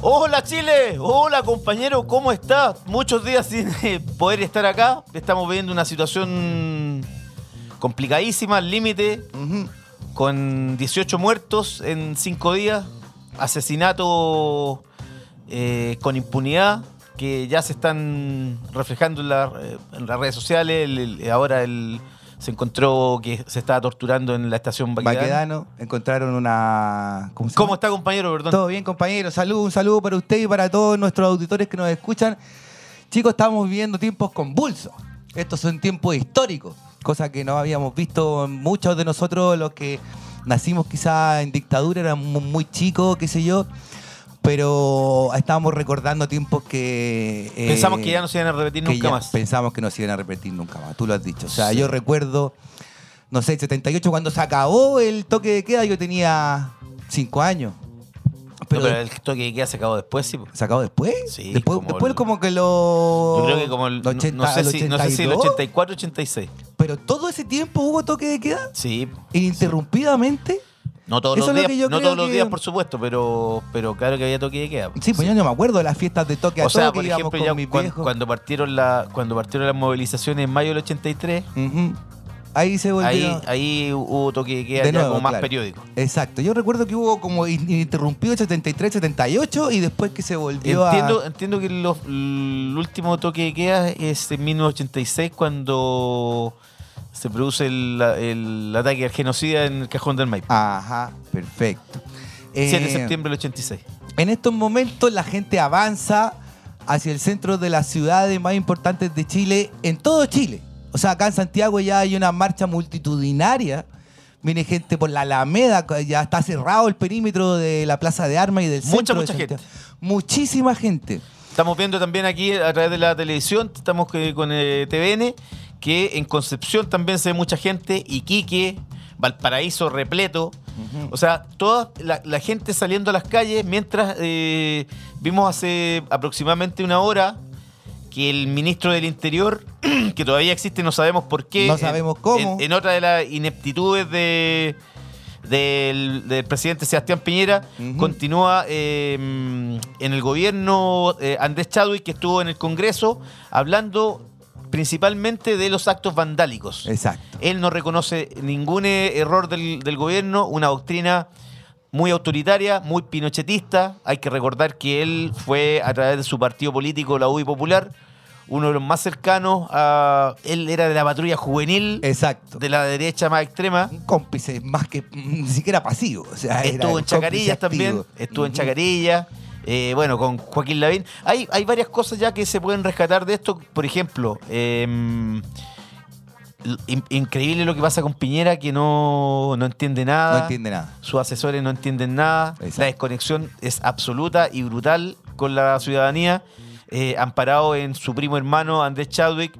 Hola Chile, hola compañero, ¿cómo está? Muchos días sin eh, poder estar acá. Estamos viviendo una situación complicadísima, al límite, con 18 muertos en 5 días, asesinatos eh, con impunidad que ya se están reflejando en, la- eh, en las redes sociales. El- el- ahora el- se encontró que se estaba torturando en la estación Baquedano. Baquedano, encontraron una. ¿Cómo, se ¿Cómo llama? está compañero? Perdón. Todo bien, compañero. Salud, un saludo para usted y para todos nuestros auditores que nos escuchan. Chicos, estamos viviendo tiempos convulsos. Estos son tiempos históricos, cosa que no habíamos visto muchos de nosotros, los que nacimos quizá en dictadura, éramos muy chicos, qué sé yo. Pero estábamos recordando tiempos que. eh, Pensamos que ya no se iban a repetir nunca más. Pensamos que no se iban a repetir nunca más. Tú lo has dicho. O sea, yo recuerdo, no sé, el 78, cuando se acabó el toque de queda, yo tenía 5 años. Pero, Pero, el toque de queda se acabó después, sí. ¿Se acabó después? Sí, Después como después el- como que lo... Yo creo que como el, no- 80, no, sé el si, no sé si el 82, 84 86. Pero todo ese tiempo hubo toque de queda Sí. ininterrumpidamente. No todos Eso los días, no todos los que- días, por supuesto, pero, pero claro que había toque de queda. Sí, pues yo no me acuerdo de las fiestas de toque a O sea, toque, por ejemplo, con ya mis cuando, partieron la, cuando partieron las movilizaciones en mayo del 83, Ujú. Ahí se volvió... ahí, ahí hubo toque de queda De ya nuevo, como más periódico. Exacto. Yo recuerdo que hubo como in- ininterrumpido 73, 78 y después que se volvió Entiendo, a... entiendo que los- el último toque de queda es en 1986 cuando se produce el, el ataque al genocida en el cajón del Maipo. Ajá, perfecto. 7 de Eh, septiembre del 86. En estos momentos la gente avanza hacia el centro de las ciudades más importantes de Chile, en todo Chile. O sea, acá en Santiago ya hay una marcha multitudinaria. Viene gente por la Alameda, ya está cerrado el perímetro de la Plaza de Armas y del Mucha, centro de mucha Santiago. gente. Muchísima gente. Estamos viendo también aquí a través de la televisión, estamos que- con eh, TVN, que en Concepción también se ve mucha gente, Iquique, Valparaíso repleto. O sea, toda la, la gente saliendo a las calles mientras eh, vimos hace aproximadamente una hora que el ministro del Interior, que todavía existe, no sabemos por qué. No en- sabemos cómo. En, en otra de las ineptitudes de, del, del presidente Sebastián Piñera, continúa eh, en el gobierno eh, Andrés Chadwick, que estuvo en el Congreso, hablando principalmente de los actos vandálicos. Exacto. Él no reconoce ningún eh, error del, del gobierno, una doctrina muy autoritaria, muy pinochetista. Hay que recordar que él fue a través de su partido político, la UDI Popular, uno de los más cercanos a... Él era de la patrulla juvenil Exacto. de la derecha más extrema. Un cómplice más que ni siquiera pasivo. O sea, Estuvo en Chacarillas también. Estuvo en. Chacarillas. Eh, bueno, con Joaquín Lavín. Hay, hay varias cosas ya que se pueden rescatar de esto. Por ejemplo, em, in- increíble lo que pasa con Piñera, que no, no entiende nada. No entiende nada. Sus asesores no entienden nada. Exacto. La desconexión es absoluta y brutal con la ciudadanía. Eh, amparado en su primo hermano Andrés Chadwick.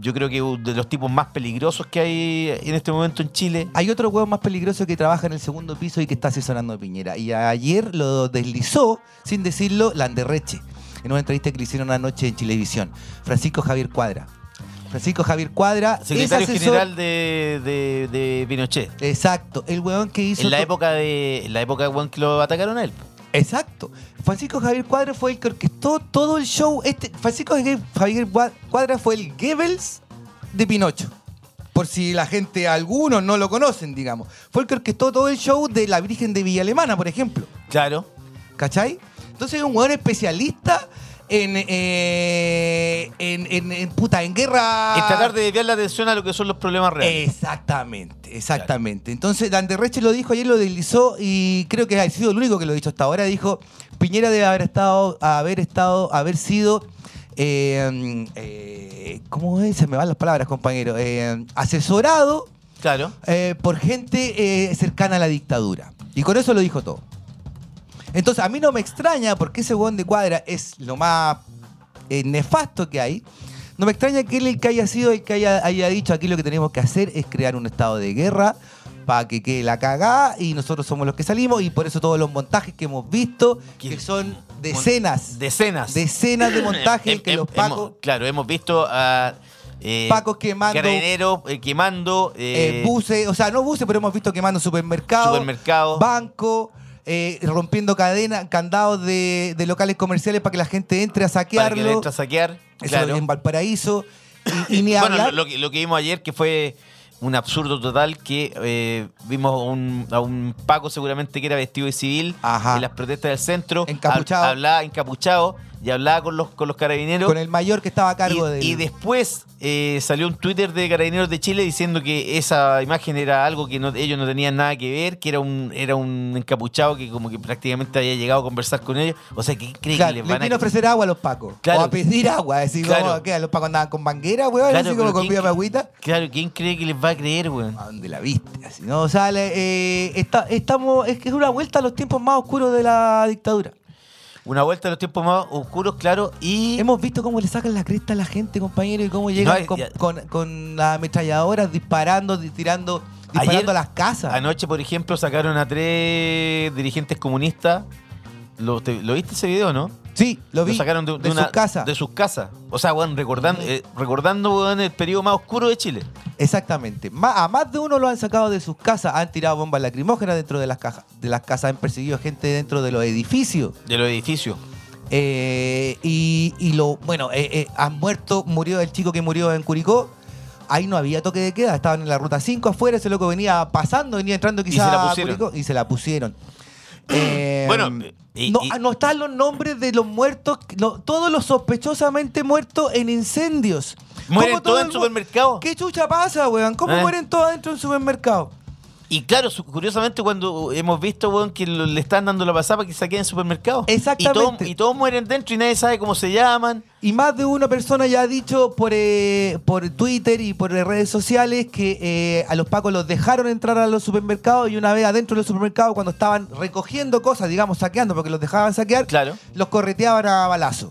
Yo creo que de los tipos más peligrosos que hay en este momento en Chile. Hay otro huevo más peligroso que trabaja en el segundo piso y que está asesorando a Piñera. Y ayer lo deslizó, sin decirlo, Landerreche, en una entrevista que le hicieron anoche en Chilevisión. Francisco Javier Cuadra. Francisco Javier Cuadra Secretario es asesor- general de, de- de Pinochet. Exacto, el huevón que hizo... En la época de. En la época de que lo atacaron a él. Exacto. Francisco Javier Cuadra fue el que orquestó todo el show. Este, Francisco Javier Cuadra fue el Goebbels de Pinocho. Por si la gente, algunos no lo conocen, digamos. Fue el que orquestó todo el show de la Virgen de Villa Alemana, por ejemplo. Claro. ¿Cachai? Entonces es un hueón especialista en, eh, en, en, en- puta, en guerra. Es tratar de desviar la atención a lo que son los problemas reales. Exactamente, exactamente. Entonces, Dante Reche lo dijo ayer, lo deslizó y creo que ha sido el único que lo ha dicho hasta ahora. Dijo, Piñera debe haber estado, haber estado, haber sido, eh, eh, ¿cómo es? Se me van las palabras, compañero. Eh, asesorado Claro. eh, por gente cercana a la dictadura. Y con eso lo dijo todo. Entonces, a mí no me extraña, porque ese hueón de cuadra es lo más eh, nefasto que hay. No me extraña que él el que haya sido el que haya, haya dicho aquí lo que tenemos que hacer es crear un estado de guerra para que quede la cagada y nosotros somos los que salimos y por eso todos los montajes que hemos visto, Que- son decenas, Decenas. decenas de montajes que los hemos- pacos, claro, hemos visto a. eh, Pacos quemando- Carabineros eh, quemando. eh, eh, buses, o sea, no buses, pero hemos visto quemando supermercados, Supermercados. banco, eh, rompiendo cadenas, candados de, de locales comerciales para que la gente entre a para que saquearlo. entra a saquear. Eso claro. en Valparaíso. Y, y ni bueno, hablar. lo, lo que, lo que vimos ayer que fue un absurdo total que eh, vimos a un, a un Paco seguramente que era vestido de civil Ajá. en las protestas del centro. Encapuchado. Hab- hablaba encapuchado y hablaba con los, con los carabineros. con el mayor que estaba a cargo y, de y después eh, salió un Twitter de Carabineros de Chile diciendo que esa imagen era algo que no- ellos no tenían nada que ver, que era un, era un encapuchado que como que prácticamente había llegado a conversar con ellos. O sea, ¿qué cree Claro, que les le van vino a ofrecer agua a los pacos. Claro. O a pedir agua. Así Claro. como, ¿qué? Los pacos andaban con manguera, weón. Claro, así como con ¿quién- pídame agüita. Claro, ¿quién cree que les va a creer, weón? ¿A dónde la viste? Así, ¿no? O sea, le- eh, está- estamos, es que es una vuelta a los tiempos más oscuros de la dictadura. Una vuelta a los tiempos más oscuros, claro, y... Hemos visto cómo le sacan la cresta a la gente, compañero, y cómo llegan No, con, ya- con- con las ametralladoras disparando, di- tirando, disparando Ayer- a las casas. Anoche, por ejemplo, sacaron a tres dirigentes comunistas. ¿Lo, te- ¿lo viste ese video, no? Sí, lo vi. Lo sacaron de, de de una- sus casas. De sus casas. O sea, weón, recordando, eh, recordando weón, el periodo más oscuro de Chile. Exactamente. A más de uno lo han sacado de sus casas, han tirado bombas lacrimógenas dentro de las cajas, de las casas, han perseguido gente dentro de los edificios. De los edificios. Eh, y, y lo, bueno, eh, eh, han muerto, murió el chico que murió en Curicó. Ahí no había toque de queda, estaban en la ruta 5 afuera, ese loco venía pasando, venía entrando quizás a. Curicó y se la pusieron. Eh, Bueno, y- no, y- no están los nombres de los muertos, todos los sospechosamente muertos en incendios. Mueren ¿Cómo todos todo en el mu- supermercado. ¿Qué chucha pasa, weón? ¿Cómo ¿Eh? mueren todos dentro de un supermercado? Y claro, curiosamente cuando hemos visto, weón, que le están dando la pasada para que se queden en supermercados. Exactamente. Y todos, y todos mueren dentro y nadie sabe cómo se llaman. Y más de una persona ya ha dicho por, eh, por Twitter y por redes sociales que eh, a los pacos los dejaron entrar a los supermercados y una vez adentro de los supermercados cuando estaban recogiendo cosas, digamos saqueando porque los dejaban saquear, Claro. los correteaban a balazo.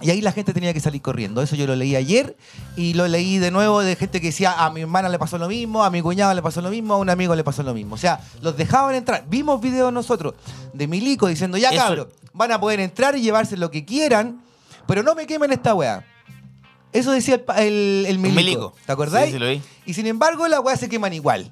Y ahí la gente tenía que salir corriendo. Eso yo lo leí ayer y lo leí de nuevo de gente que decía a mi hermana le pasó lo mismo, a mi cuñado le pasó lo mismo, a un amigo le pasó lo mismo. O sea, los dejaban entrar. Vimos videos nosotros de Milico diciendo, ya cabros, van a poder entrar y llevarse lo que quieran, pero no me quemen esta weá. Eso decía el, el, el Milico. Milico. ¿Te acordáis? Sí, sí, lo vi. Y sin embargo, las weas se queman igual.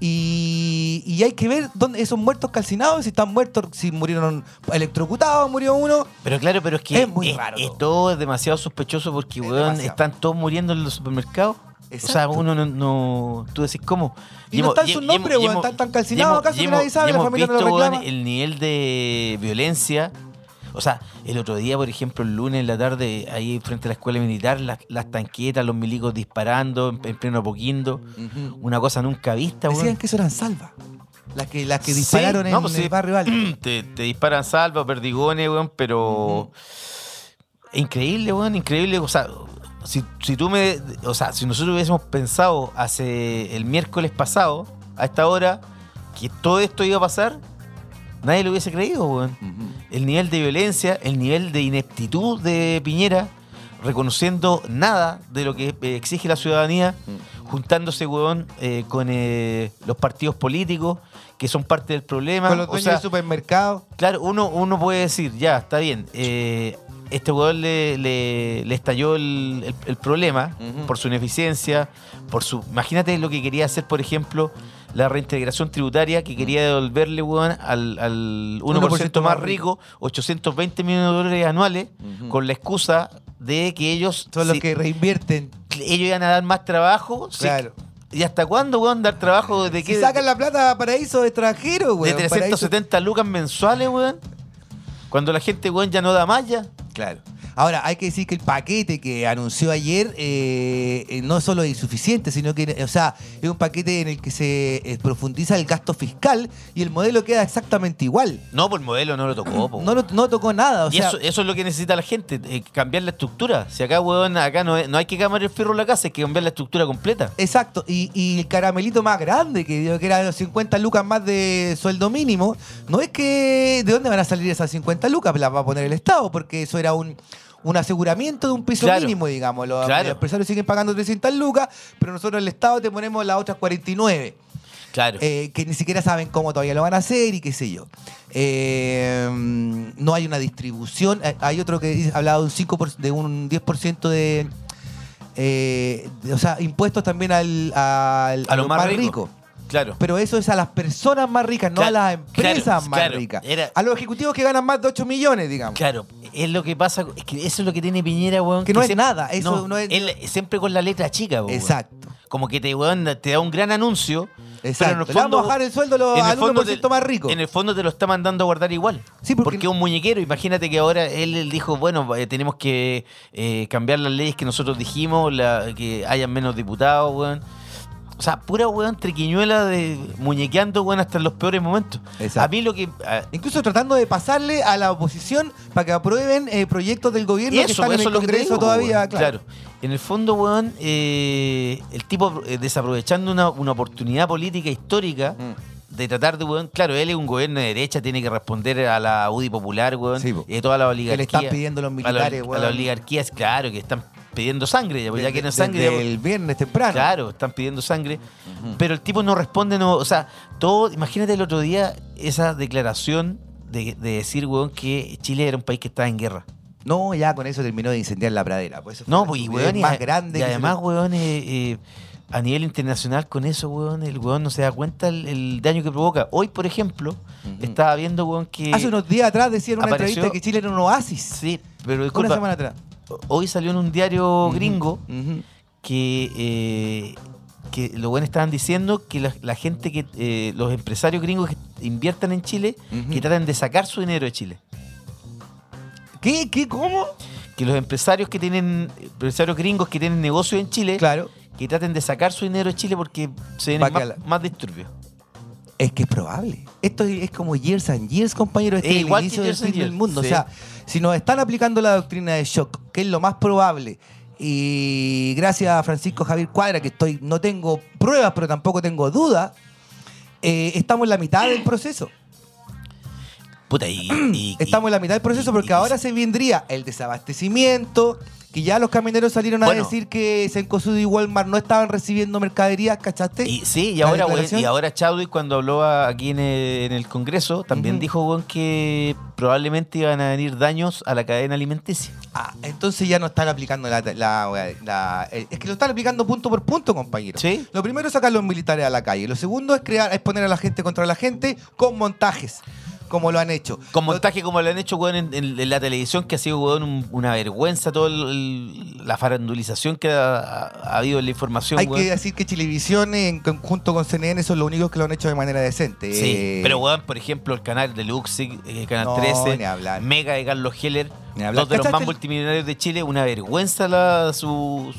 Y, y hay que ver dónde esos muertos calcinados, si están muertos, si murieron electrocutados, murió uno. Pero claro, pero es que Es muy raro es todo. es demasiado sospechoso porque, Es weón, demasiado. están todos muriendo en los supermercados. O sea, uno no, no- Tú decís, ¿cómo? Y no están sus nombres, weón, están tan calcinados, ¿acaso que nadie sabe? La familia no lo reclama. el nivel de violencia. O sea, el otro día, por ejemplo, el lunes en la tarde, ahí frente a la escuela militar, las, las tanquetas, los milicos disparando en, en pleno poquindo. Una cosa nunca vista. Decían que eso eran salvas. Las que, las que Sí, dispararon no, en pues el barrio alto. te, te disparan salva, perdigones, weón, pero. Increíble, weón, increíble. O sea, si, si tú me. O sea, si nosotros hubiésemos pensado hace el miércoles pasado, a esta hora, que todo esto iba a pasar, nadie lo hubiese creído, weón. El nivel de violencia, el nivel de ineptitud de Piñera, reconociendo nada de lo que eh, exige la ciudadanía, juntándose, weón, eh, con eh, los partidos políticos, que son parte del problema. Con los O dueños sea, del supermercado. Claro, uno, uno puede decir, ya, está bien. eh, este weón le, le- le estalló el, el- el problema por su ineficiencia, por su. Imagínate lo que quería hacer, por ejemplo, la reintegración tributaria que quería devolverle, weón, al, al 1%, 1% más rico, 820 millones de dólares anuales, con la excusa de que ellos. Son los si- que reinvierten. ellos iban a dar más trabajo. si- Claro. ¿Y hasta cuándo, weón, dar trabajo de Si qué? sacan la plata a paraísos extranjeros, de weón. paraísos- 370 lucas mensuales, weón. Cuando la gente, weón, ya no da más ya. Claro. Ahora, hay que decir que el paquete que anunció ayer eh, eh, no solo es insuficiente, sino que, o sea, es un paquete en el que se eh, profundiza el gasto fiscal y el modelo queda exactamente igual. No, pues el modelo no lo tocó. po. No, lo- no tocó nada. O y sea, eso, eso es lo que necesita la gente, eh, cambiar la estructura. Si acá, weón, acá no, no hay que cambiar el fierro en la casa, hay que cambiar la estructura completa. Exacto, y, y el caramelito más grande, que digo que era 50 lucas más de sueldo mínimo, no es que de dónde van a salir esas 50 lucas, las va a poner el Estado, porque eso era un, un aseguramiento de un piso Claro. mínimo, digamos. Los, Claro. los empresarios siguen pagando 300 lucas, pero nosotros el Estado te ponemos las otras 49. Claro. eh, que ni siquiera saben cómo todavía lo van a hacer y qué sé yo. Eh, no hay una distribución. Eh, Hay otro que dice- hablaba de un 5%, de un 10% de, eh, de- O sea, impuestos también al, al- a los más, ricos. ricos. Claro. Pero eso es a las personas más ricas, no a las empresas claro, más claro. ricas. Era- A los ejecutivos que ganan más de 8 millones, digamos. Claro, es lo que pasa, es que eso es lo que tiene Piñera, weón. Que no es siempre- nada, eso no es- él siempre con la letra chica, weón. Exacto. Como que te, weón, te da un gran anuncio. Exacto. Pero en el fondo, a bajar el sueldo al fondo 1% te- más rico. En el fondo te lo está mandando a guardar igual. Sí, porque- porque es un muñequero. Imagínate que ahora él, él dijo, bueno, eh, tenemos que eh, cambiar las leyes que nosotros dijimos, la- que hayan menos diputados, weón. O sea, pura weón triquiñuela de muñequeando, weón, hasta en los peores momentos. Exacto. A mí lo que. a- Incluso tratando de pasarle a la oposición para que aprueben eh, proyectos del gobierno que Eso, están en el es lo que te Congreso digo, todavía, weón. claro. En el fondo, weón, eh, el tipo eh, desaprovechando una, una oportunidad política histórica Mm. de tratar de, weón, claro, él es un gobierno de derecha, tiene que responder a la UDI popular, weón, Sí, po. y a toda la Que oligarquía. le están pidiendo los a la- militares, a, weón. las oligarquías, claro, que están pidiendo sangre, ya, pues ya Desde- quieren sangre. ya, pues. el viernes temprano. Claro, están pidiendo sangre. Pero el tipo no responde, no, o sea, todo, imagínate el otro día esa declaración de, de decir, weón, que Chile era un país que estaba en guerra. No, ya con eso terminó de incendiar la pradera. Pues No, pues, y weón, y, más a- grande. y además, weón, eh, eh, a nivel internacional con eso, weón, el weón no se da cuenta el, el daño que provoca. Hoy, por ejemplo, estaba viendo, weón, que... Hace unos días atrás decían en una apareció- entrevista que Chile era un oasis. Sí, pero una disculpa, semana atrás. hoy salió en un diario gringo que... eh, que los buenos estaban diciendo que la, la gente que eh, los empresarios gringos que inviertan en Chile que traten de sacar su dinero de Chile ¿Qué? ¿Qué? ¿Cómo? que los empresarios que tienen empresarios gringos que tienen negocio en Chile Claro. Que traten de sacar su dinero de Chile porque se vienen más, más disturbios. Es que es probable. Esto es como years and years, compañero. Este Es es el igual que inicio del years and fin del years, mundo. sí. O sea, si nos están aplicando la doctrina de shock, que es lo más probable, y gracias a Francisco Javier Cuadra, que estoy, no tengo pruebas, pero tampoco tengo dudas, eh, estamos en la mitad del proceso. Puta, y, y- Estamos en la mitad del proceso porque ahora se vendría el desabastecimiento, que ya los camioneros salieron a decir que Cencosud y Walmart no estaban recibiendo mercaderías, ¿cachaste? y- sí, y ahora, y ahora Chadwick cuando habló a- aquí en el, en el Congreso también dijo que probablemente iban a venir daños a la cadena alimenticia. Ah, entonces ya no están aplicando la, la- la- eh, Es que lo están aplicando punto por punto, compañero. Sí. Lo primero es sacar los militares a la calle. Lo segundo es crear, es poner a la gente contra la gente con montajes, como lo han hecho. Con montaje como lo han hecho weón, en, en- en la televisión, que ha sido weón, un- una vergüenza toda la farandulización que ha, ha habido en la información. Hay weón. que decir que Chilevisión en conjunto con CNN son los únicos que lo han hecho de manera decente. Sí, Eh, pero weón, por ejemplo, el canal de Luxig, el canal No, 13, ni hablar. Mega de Carlos Heller, Ni hablar. dos de los ¿Cachaste más el- multimillonarios de Chile, una vergüenza la, sus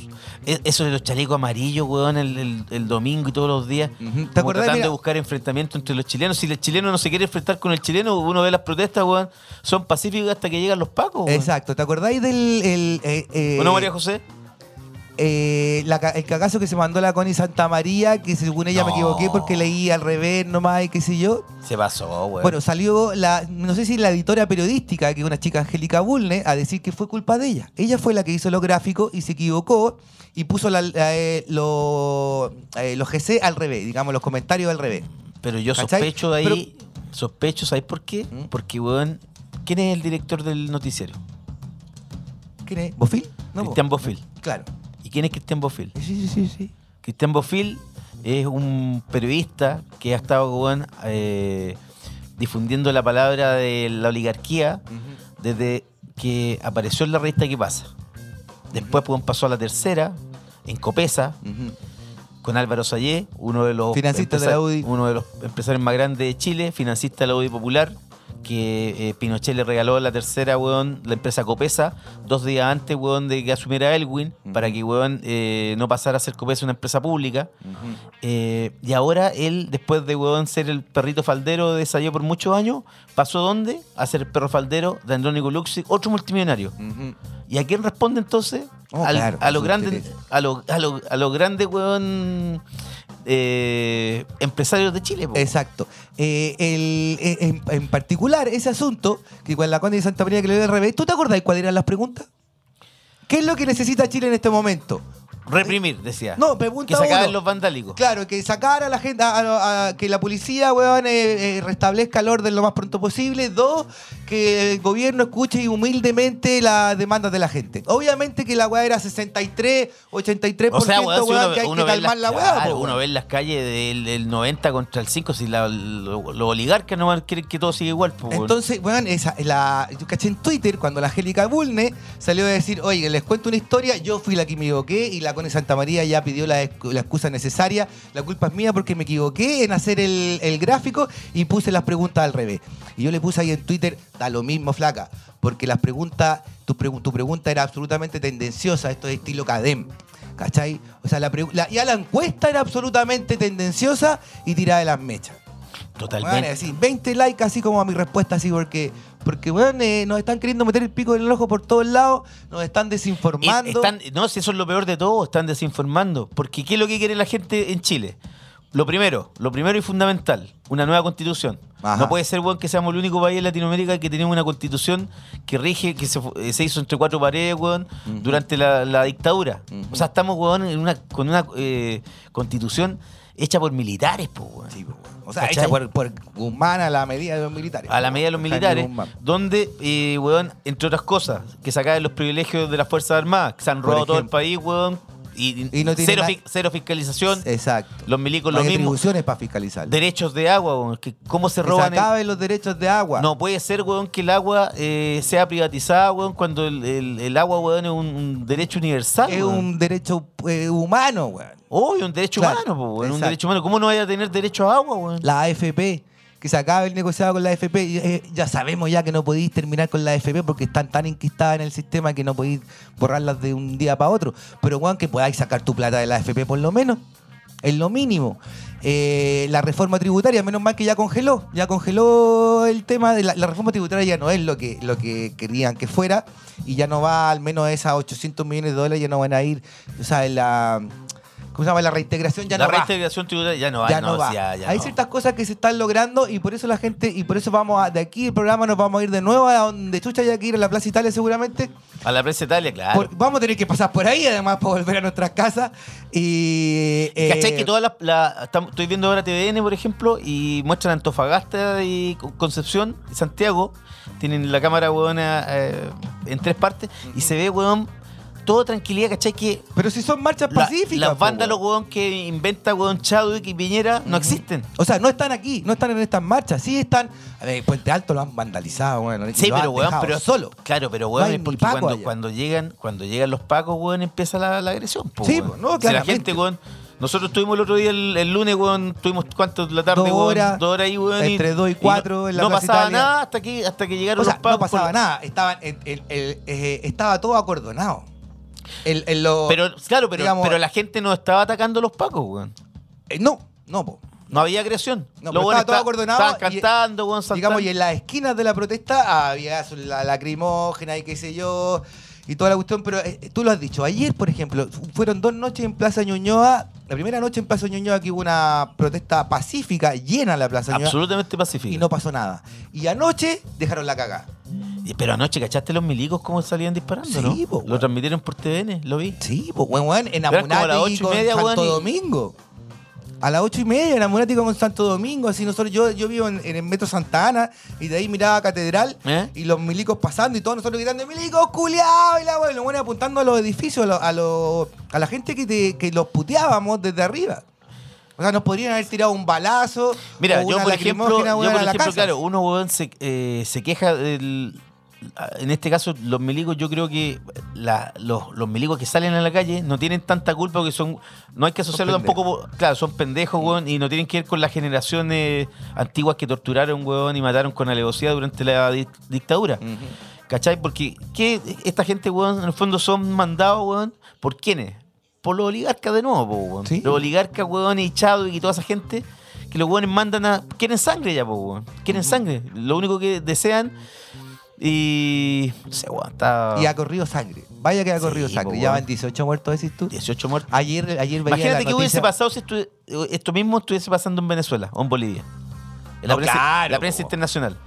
e- eso de los chalecos amarillos, weón, el, el- el domingo y todos los días. Ujú. ¿Te como acordás? tratando Mira- de buscar enfrentamiento entre los chilenos. Si el chileno no se quiere enfrentar con el uno ve las protestas, weón, son pacíficas hasta que llegan los pacos, weón. Exacto, ¿te acordáis del. el, eh, eh, Bueno, María José. eh, la el cagazo que se mandó la Connie Santa María, que según ella me equivoqué porque leí al revés nomás y qué sé yo. Se pasó, weón. Bueno, salió la, no sé si la editora periodística, que es una chica Angélica Bulne, a decir que fue culpa de ella. Ella fue la que hizo los gráficos y se equivocó y puso la- eh, lo- eh, los GC al revés, digamos, los comentarios al revés. Pero yo ¿Cachai? sospecho de ahí, sospecho, ¿sabes por qué? ¿Mm? Porque, weón, ¿quién es el director del noticiero? ¿Quién es? ¿Bofil? No, Cristian. Bofil. Claro. ¿Y quién es Cristian Bofil? Sí, sí, sí, sí. Cristian Bofil es un periodista que ha estado weón, eh, difundiendo la palabra de la oligarquía desde que apareció en la revista ¿Qué pasa? Después weón, pasó a la tercera, en Copesa. Con Álvaro Sayé, uno de los Financista de la empresar- UDI. uno de los empresarios más grandes de Chile, financista de la UDI Popular, porque eh, Pinochet le regaló la tercera, weón, la empresa Copesa, dos días antes, weón, de que asumiera Elwin, para que, weón, eh, no pasara a ser Copesa una empresa pública. Eh, y ahora él, después de, weón, ser el perrito faldero de Sayo por muchos años, pasó ¿dónde? A ser el perro faldero de Andrónico Luxic, otro multimillonario. ¿Y a quién responde entonces? Oh, Al- claro, a los grandes, a los a lo- a los grandes, weón, eh, empresarios de Chile. po. Exacto. Eh, el- eh, en, en particular, ese asunto, que con la Conde de Santa María que le dio al revés, ¿tú te acordás cuáles eran las preguntas? ¿Qué es lo que necesita Chile en este momento? Reprimir, decía. No, pregunta Que uno. los vandálicos. Claro, que sacar a la gente, a- a- a- que la policía, weón, restablezca el orden lo más pronto posible. Dos, que el gobierno escuche humildemente las demandas de la gente. Obviamente que la weá era 63, 83%, O sea, weón, si uno, que hay uno que calmar las, la weá. claro, uno ve en las calles del, del 90 contra el 5, si la- lo- los oligarcas no quieren que todo siga igual. po. Entonces, weón, esa, la, yo caché en Twitter cuando la Angélica Bulne salió a decir, oye, les cuento una historia, yo fui la que me equivoqué y la Cone Santa María ya pidió la, excusa necesaria, la culpa es mía porque me equivoqué en hacer el, el gráfico y puse las preguntas al revés. Y yo le puse ahí en Twitter, da lo mismo, flaca, porque las preguntas, tu, pregu- tu pregunta era absolutamente tendenciosa, esto es estilo Cadem. ¿Cachai? O sea, la, la- ya la encuesta era absolutamente tendenciosa y tirada de las mechas. Totalmente. Así, 20 likes así como a mi respuesta, así porque, porque weón, eh, nos están queriendo meter el pico en el ojo por todos lados, nos están Eh, desinformando. están- no, si eso es lo peor de todo, están desinformando. Porque ¿qué es lo que quiere la gente en Chile? Lo primero, lo primero y fundamental, una nueva constitución. Ajá. No puede ser, weón, que seamos el único país en Latinoamérica que tenemos una constitución que rige, que se, eh, se hizo entre cuatro paredes, weón, durante la, la dictadura. O sea, estamos, weón, en una, con una eh, constitución hecha por militares, po, weón. Sí, weón. o sea, ¿Cachai? hecha por, por Guzmán a la medida de los militares. a la medida de los militares, donde, eh, weón, entre otras cosas, que sacaban los privilegios de las Fuerzas Armadas, que se han Por robado todo el país, weón, y, Y no tiene cero, na- fi- cero fiscalización, Exacto. los milicos No lo mismo, atribuciones para fiscalizar. derechos de agua, weón, que cómo se se roban el- acaben los derechos de agua. No puede ser, weón, que el agua eh, sea privatizada, weón, cuando el, el- el agua, weón, es un, un derecho universal. es weón. un derecho eh, humano, weón. Obvio, un derecho Claro, humano, weón, un exacto. derecho humano. ¿Cómo no vaya a tener derecho a agua, weón? La AFP, que se acabe el negociado con la AFP. y, eh, ya sabemos ya que no podéis terminar con la AFP porque están tan enquistadas en el sistema que no podéis borrarlas de un día para otro. Pero, Juan, que podáis sacar tu plata de la AFP por lo menos. Es lo mínimo. Eh, la reforma tributaria, menos mal que ya congeló. Ya congeló el tema de la, reforma tributaria, ya no es lo que, lo que querían que fuera. Y ya no va, al menos esas 800 millones de dólares, ya no van a ir. O sea, la. ¿Cómo se llama? La reintegración ya la no va reintegración tributaria ya no va. ya no, va. ya- ya Hay no. ciertas cosas que se están logrando y por eso la gente, y por eso vamos a, de aquí el programa nos vamos a ir de nuevo a donde Chucha haya que ir a la Plaza Italia seguramente. A la prensa Italia, claro. Por- vamos a tener que pasar por ahí además para volver a nuestras casas. Y, eh, ¿Cachai que todas las. la- estoy viendo ahora TVN, por ejemplo, y muestran Antofagasta y Con- Concepción y Santiago. Tienen la cámara, weón, eh, en tres partes. Y se ve, weón, todo tranquilidad, ¿cachai? Que Pero si son marchas la- pacíficas. las po, vándalos, weón. weón, que inventa, weón, Chadwick y Piñera no existen. O sea, no están aquí, no están en estas marchas, sí están. A ver, Puente Alto lo han vandalizado, y Sí, lo pero weón, dejado pero solo. Claro, pero No weón, hay es ni porque Paco cuando, allá. cuando llegan, cuando llegan los pacos, weón, empieza la, la agresión. po, Sí, weón. po, no, Si la claramente. gente, weón. Nosotros estuvimos el otro día, el, el lunes, weón, tuvimos cuánto la tarde, Dos weón, horas, dos horas ahí, weón. y- entre dos y no- cuatro en la No Plaza pasaba Italia. nada hasta que, hasta que llegaron O sea, los pacos. no pasaba con- nada, estaban, el- el- el- eh, estaba todo acordonado. El, el- lo- Pero, claro, pero, digamos, pero la gente no estaba atacando a los pacos, weón. eh, no, no, po. No había agresión. No, estaba todo acordonado Estaban y- cantando, weón, saltando. Digamos, y en las esquinas de la protesta había la lacrimógena y qué sé yo, y toda la cuestión, pero eh, tú lo has dicho. Ayer, por ejemplo, fueron dos noches en Plaza Ñuñoa. La primera noche en Plaza Ñuñoa que hubo una protesta pacífica, llena la Plaza Ñuñoa, Absolutamente pacífico. y no pasó nada. Y anoche dejaron la cagada. Pero anoche, ¿cachaste los milicos cómo salían disparando, Sí, no? po, Lo transmitieron por TVN, lo vi. Sí, pues, weón, weón, en como a las Amunati ocho y con media, Santo weón, y- Domingo. A las ocho y media en Amunati con Santo Domingo. Así nosotros, yo, yo vivo en, en el metro Santa Ana y de ahí miraba Catedral ¿Eh? y los milicos pasando y todos nosotros gritando, milicos, culiados, y la weón, los weones apuntando a los edificios, a, lo- a, lo- a la gente que, te- que los puteábamos desde arriba. O sea, nos podrían haber tirado un balazo. Mira, o yo por ejemplo, yo por ejemplo claro, uno weón, se, eh, se queja del, en este caso, los milicos, yo creo que la- los, los milicos que salen a la calle no tienen tanta culpa porque son. No hay que asociarlo tampoco. Claro, son pendejos, weón, y no tienen que ver con las generaciones antiguas que torturaron, weón, y mataron con alevosía durante la di- dictadura. ¿Cachai? Porque ¿qué? esta gente, weón, en el fondo son mandados, weón, ¿por quiénes? Por los oligarcas de nuevo, weón. Sí. Los oligarcas, weón, y Chadwick y toda esa gente que los weones mandan a. Quieren sangre ya, po, weón. Quieren sangre. Lo único que desean. Y. No sé, weón, está. Y ha corrido sangre. Vaya que ha Sí, corrido sangre. po, Ya van 18 muertos, decís tú. 18 muertos. Ayer, ayer Imagínate que hubiese pasado si estu- esto mismo estuviese pasando en Venezuela o en Bolivia. En la, prensa, claro, la prensa po. internacional.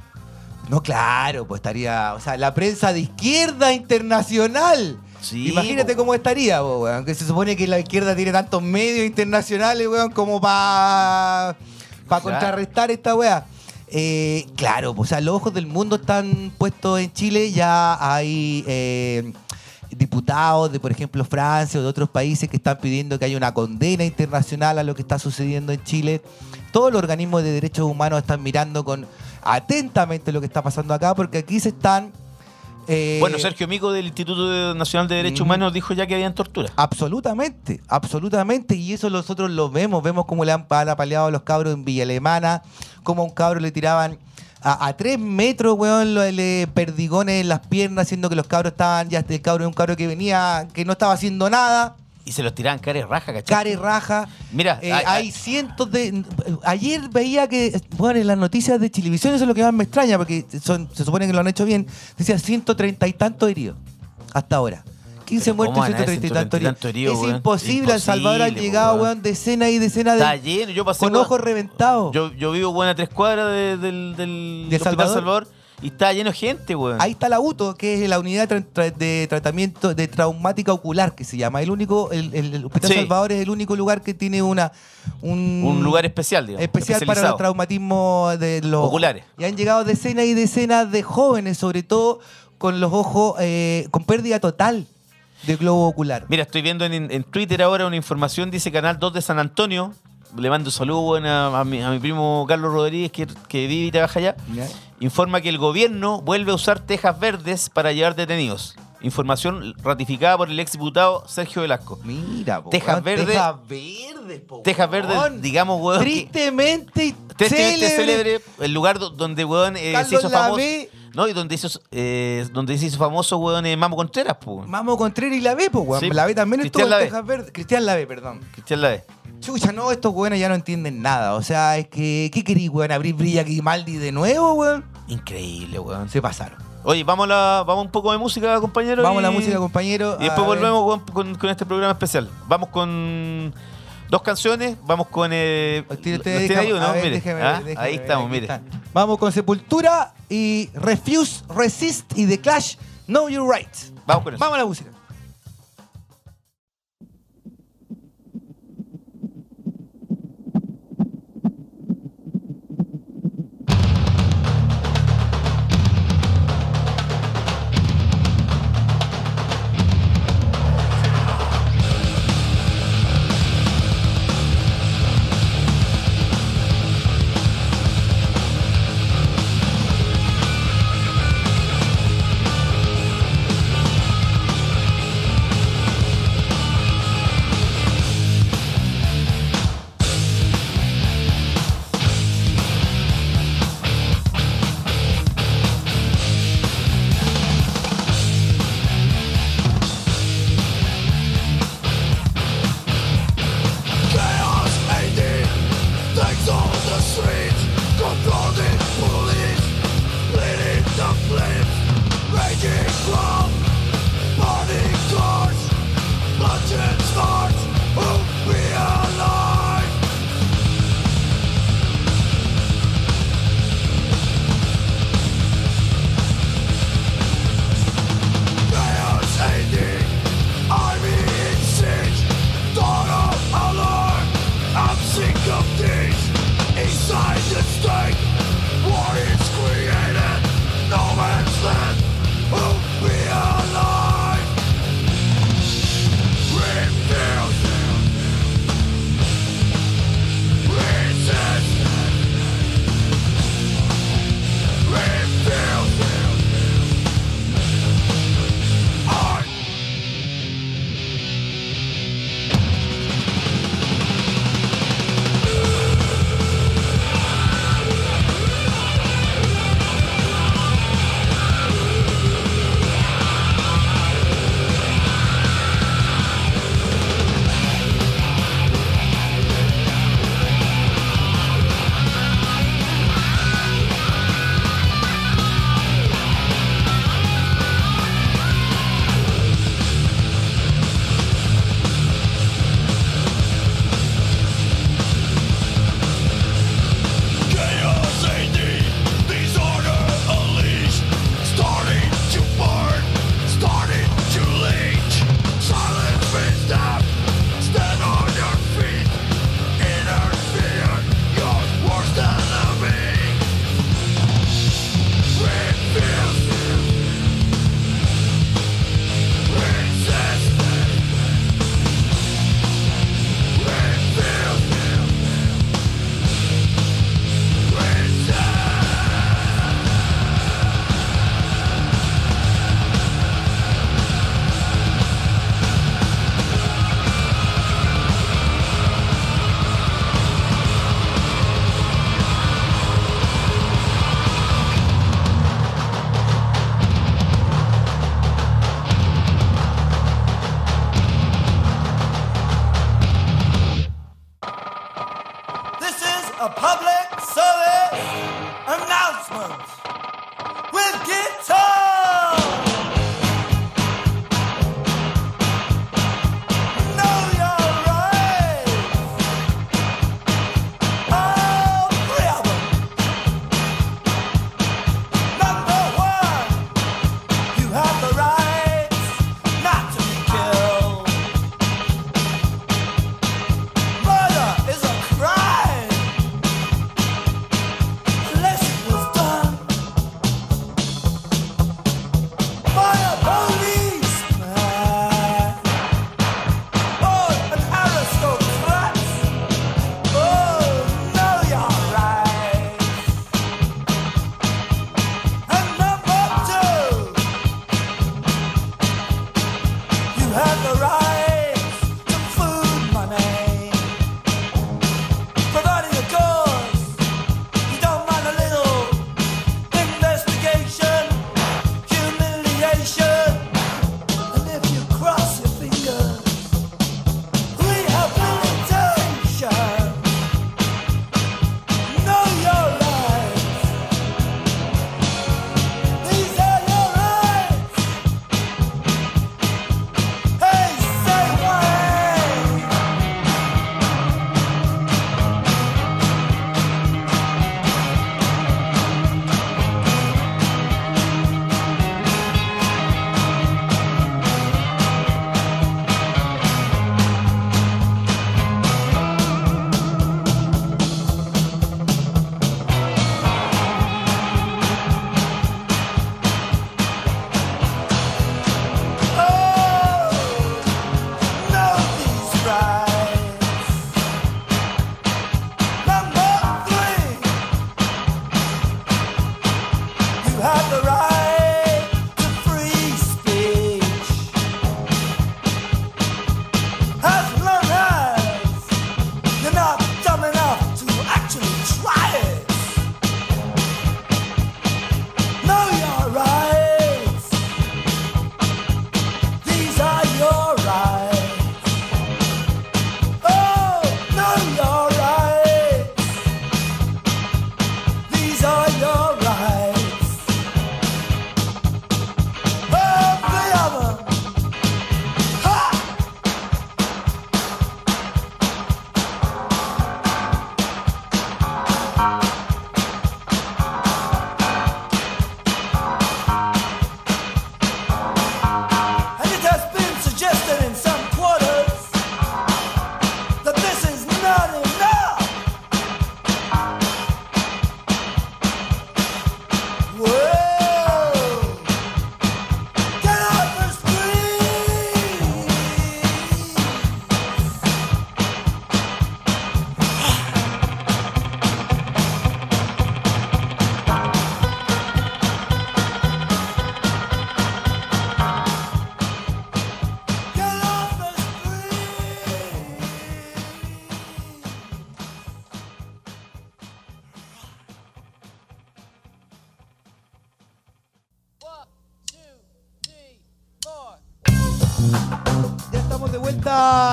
No, claro, pues estaría. O sea, la prensa de izquierda internacional. Sí, Imagínate po. cómo estaría, po, weón. Que se supone que la izquierda tiene tantos medios internacionales, weón, como para Claro. contrarrestar esta weá. Eh, claro, o sea, los ojos del mundo están puestos en Chile. Ya hay eh, diputados de, por ejemplo, Francia o de otros países que están pidiendo que haya una condena internacional a lo que está sucediendo en Chile. Todos los organismos de derechos humanos están mirando con atentamente lo que está pasando acá, porque aquí se están. Eh, Bueno, Sergio Mico del Instituto Nacional de Derechos. Humanos dijo ya que habían tortura. Absolutamente, absolutamente. Y eso nosotros lo vemos. Vemos cómo le han, han apaleado a los cabros en Villa Alemana, cómo a un cabro le tiraban a, a tres metros, weón, lo- le perdigones en las piernas, haciendo que los cabros estaban, ya el cabro es un cabro que venía, que no estaba haciendo nada, Y se los tiraban cara y raja, ¿cachai? cara y raja. Mira, Eh, hay- hay cientos de. Ayer veía que, bueno, en las noticias de televisión, eso es lo que más me extraña, porque son, se supone que lo han hecho bien. Decía 130 y tantos heridos hasta ahora. 15 Pero muertos ¿cómo y van a haber 130 y tantos 130 y heridos. es imposible, El Salvador han llegado, weón. weón, decenas y decenas Está de. lleno. Yo pasé Con ojos reventados. Yo, yo vivo weón, a tres cuadras de- del, del, ¿De Salvador? Salvador y está lleno de gente, weón. Ahí está la UTO, que es la unidad de, tra- tra- de tratamiento de traumática ocular, que se llama. El único, el, el- Hospital Sí. Salvador es el único lugar que tiene una un, Un lugar especial, digamos. especial para los traumatismos de los Oculares. Y han llegado decenas y decenas de jóvenes, sobre todo con los ojos eh, con pérdida total de globo ocular. Mira, estoy viendo en, en Twitter ahora una información, dice Canal 2 de San Antonio. Le mando saludos weón, a, a mi, a mi primo Carlos Rodríguez, que, que vive y trabaja allá. Informa que el gobierno vuelve a usar tejas verdes para llevar detenidos. Información ratificada por el exdiputado Sergio Velasco. Mira, po, Tejas verdes. Tejas verdes, po, Tejas verdes, digamos, weón. que- Tristemente Tristemente célebre. célebre, el lugar do- donde weón eh, se hizo famoso. Lavé. No, y donde hizo, eh, donde se hizo famoso weón eh, Mamo Contreras, pues. Mamo Contreras y la ve, pues, weón. Sí, la ve también Cristian estuvo en. Tejas Verdes. Cristian Lave, perdón. Cristian Lavé. Chucha, no, estos weones ya no entienden nada. O sea, es que, ¿qué querís, weón? ¿Abrir Brilla Grimaldi de nuevo, weón? Increíble, weón. Se pasaron. Oye, vamos a, la, vamos un poco de música, compañero. Vamos a la música, compañero. Y después volvemos con, con- con este programa especial. Vamos con dos canciones. Vamos con. Eh, Tírate, ¿los tiene déjame- ahí o no? a ver, Mire, déjame ¿ah? ahí estamos, mire. están. Vamos con Sepultura y Refuse, Resist y The Clash, Know Your Right. Vamos con eso. Vamos a la música.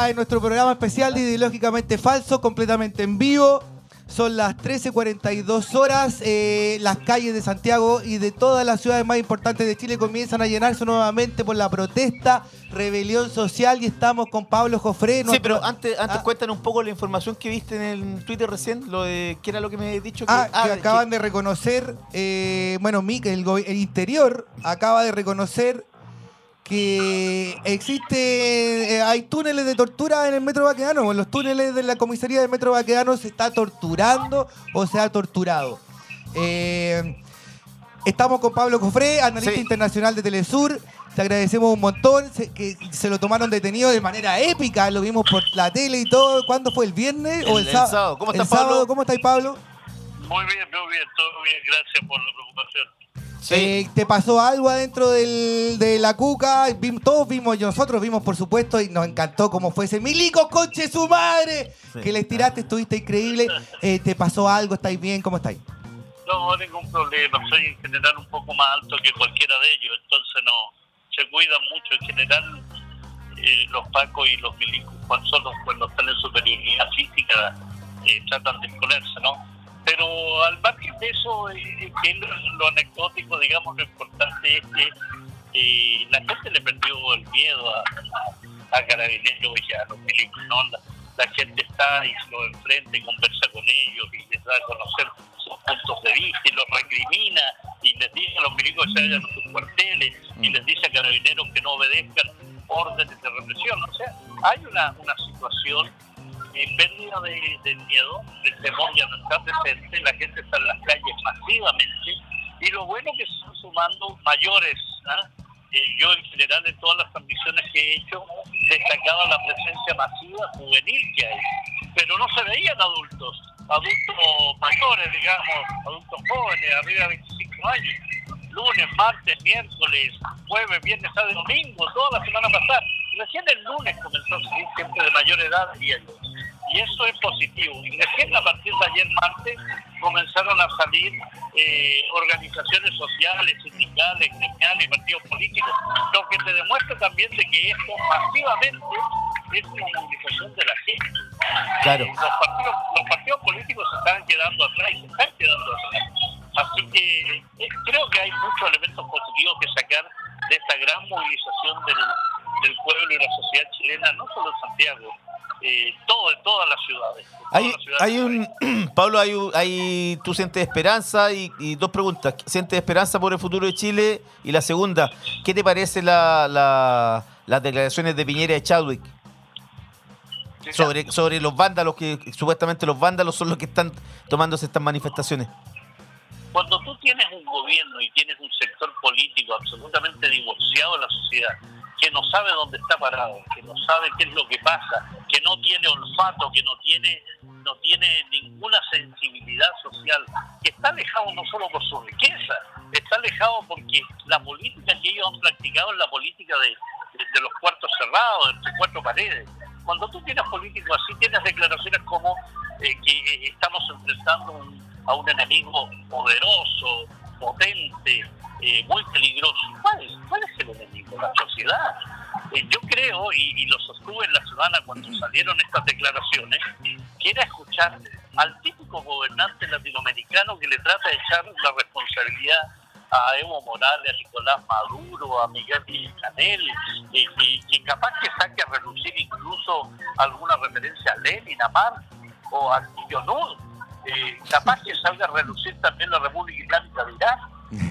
En nuestro programa especial de Ideológicamente Falso, completamente en vivo. Son las 13.42 horas. eh, las calles de Santiago y de todas las ciudades más importantes de Chile comienzan a llenarse nuevamente por la protesta, rebelión social y estamos con Pablo Jofré. Sí, pero antes, antes Ah. cuéntanos un poco la información que viste en el Twitter recién, lo de qué era lo que me habías dicho. Que, Ah, que acaban de reconocer, eh, bueno, Mica, el, el interior acaba de reconocer que existe, eh, hay túneles de tortura en el Metro Baquedano, o en los túneles de la comisaría del Metro Baquedano se está torturando o se ha torturado. Eh, estamos con Pablo Cofré, analista Sí. internacional de Telesur. Te agradecemos un montón, se- que se lo tomaron detenido de manera épica, lo vimos por la tele y todo. ¿Cuándo fue? ¿El viernes o el, El- el sá- sábado. ¿Cómo el estás, Pablo? sábado? ¿Cómo estáis, Pablo? Muy bien, muy bien, todo bien, gracias por la preocupación. Sí. Eh, ¿Te pasó algo adentro del- de la cuca? Vim- todos vimos, nosotros vimos por supuesto y nos encantó cómo fue ese milico conche su madre Sí. que les tiraste, estuviste increíble. Eh, ¿Te pasó algo? ¿Estáis bien? ¿Cómo estáis? No, ningún problema, soy en general un poco más alto que cualquiera de ellos, entonces no, se cuidan mucho. En general, eh, los pacos y los milicos, cuando, son los- cuando están en superioridad física, eh, tratan de imponerse, ¿no? Pero al margen de eso, eh, que lo, lo anecdótico, digamos, lo importante es que eh, la gente le perdió el miedo a, carabineros y a los milicos, ¿no? La, gente está y se los enfrenta y conversa con ellos y les da a conocer sus puntos de vista y los recrimina y les dice a los milicos que se vayan a sus cuarteles y les dice a carabineros que no obedezcan órdenes de represión. O sea, hay una, una situación de pérdida de, de miedo, de temor no está presente, la gente está en las calles masivamente y lo bueno que se están sumando mayores. ¿ah? Eh, yo en general en todas las transmisiones que he hecho destacaba la presencia masiva juvenil que hay, pero no se veían adultos, adultos mayores, digamos, adultos jóvenes, arriba de 25 años, lunes, martes, miércoles, jueves, viernes, sábado, domingo, toda la semana pasada. Recién el lunes comenzó a salir gente de mayor edad y y eso es positivo. Y recién a partir de ayer martes comenzaron a salir eh, organizaciones sociales, sindicales, gremiales partidos políticos, lo que te demuestra también de que esto masivamente es una movilización de la gente. Claro. Los partidos, los partidos políticos se están quedando atrás y se están quedando atrás. Así que eh, creo que hay muchos elementos positivos que sacar de esta gran movilización del, del pueblo y la sociedad chilena, no solo en Santiago, eh, todo, en todas las ciudades. Hay, las ciudades hay un, Pablo, hay, hay, tú sientes esperanza y, y dos preguntas. ¿Sientes esperanza por el futuro de Chile? Y la segunda, ¿qué te parece la, la- las declaraciones de Piñera y Chadwick Sí, sobre, sobre los vándalos, que supuestamente los vándalos son los que están tomándose estas manifestaciones? Cuando tú tienes un gobierno y tienes un sector político absolutamente divorciado de la sociedad, que no sabe dónde está parado, que no sabe qué es lo que pasa, que no tiene olfato, que no tiene, no tiene ninguna sensibilidad social, que está alejado no solo por su riqueza, está alejado porque la política que ellos han practicado es la política de, de- de los cuartos cerrados, entre cuatro paredes. Cuando tú tienes políticos así, tienes declaraciones como eh, que eh, estamos enfrentando un- a un enemigo poderoso, potente, eh, muy peligroso. ¿Cuál es, ¿Cuál es el enemigo? La sociedad. Eh, yo creo, y, y lo sostuve en la semana cuando salieron estas declaraciones, que era escuchar al típico gobernante latinoamericano que le trata de echar la responsabilidad a Evo Morales, a Nicolás Maduro, a Miguel Canel, eh, eh, que capaz que saque a relucir incluso alguna referencia a Lenin, a Marx o a Jong-un. Eh, capaz que salga a relucir también la República Islámica de Irán.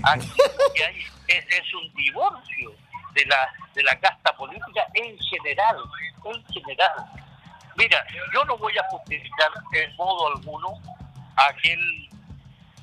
Aquí lo que hay es, es un divorcio de la, de la casta política en general, en general. Mira, yo no voy a justificar en modo alguno a aquel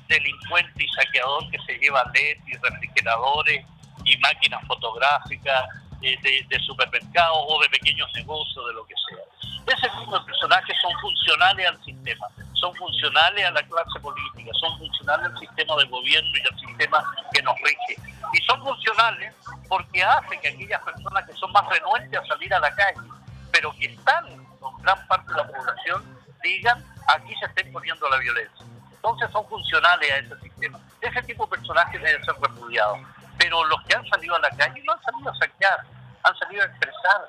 delincuente y saqueador que se lleva LED y refrigeradores y máquinas fotográficas de, supermercados o de pequeños negocios, de lo que sea. Ese tipo de personajes son funcionales al sistema, son funcionales a la clase política, son funcionales al sistema de gobierno y al sistema que nos rige. Y son funcionales porque hace que aquellas personas que son más renuentes a salir a la calle, pero que están con gran parte de la población, digan, aquí se está imponiendo la violencia. Entonces son funcionales a ese sistema. Ese tipo de personajes deben ser repudiados. Pero los que han salido a la calle no han salido a saquear, han salido a expresar,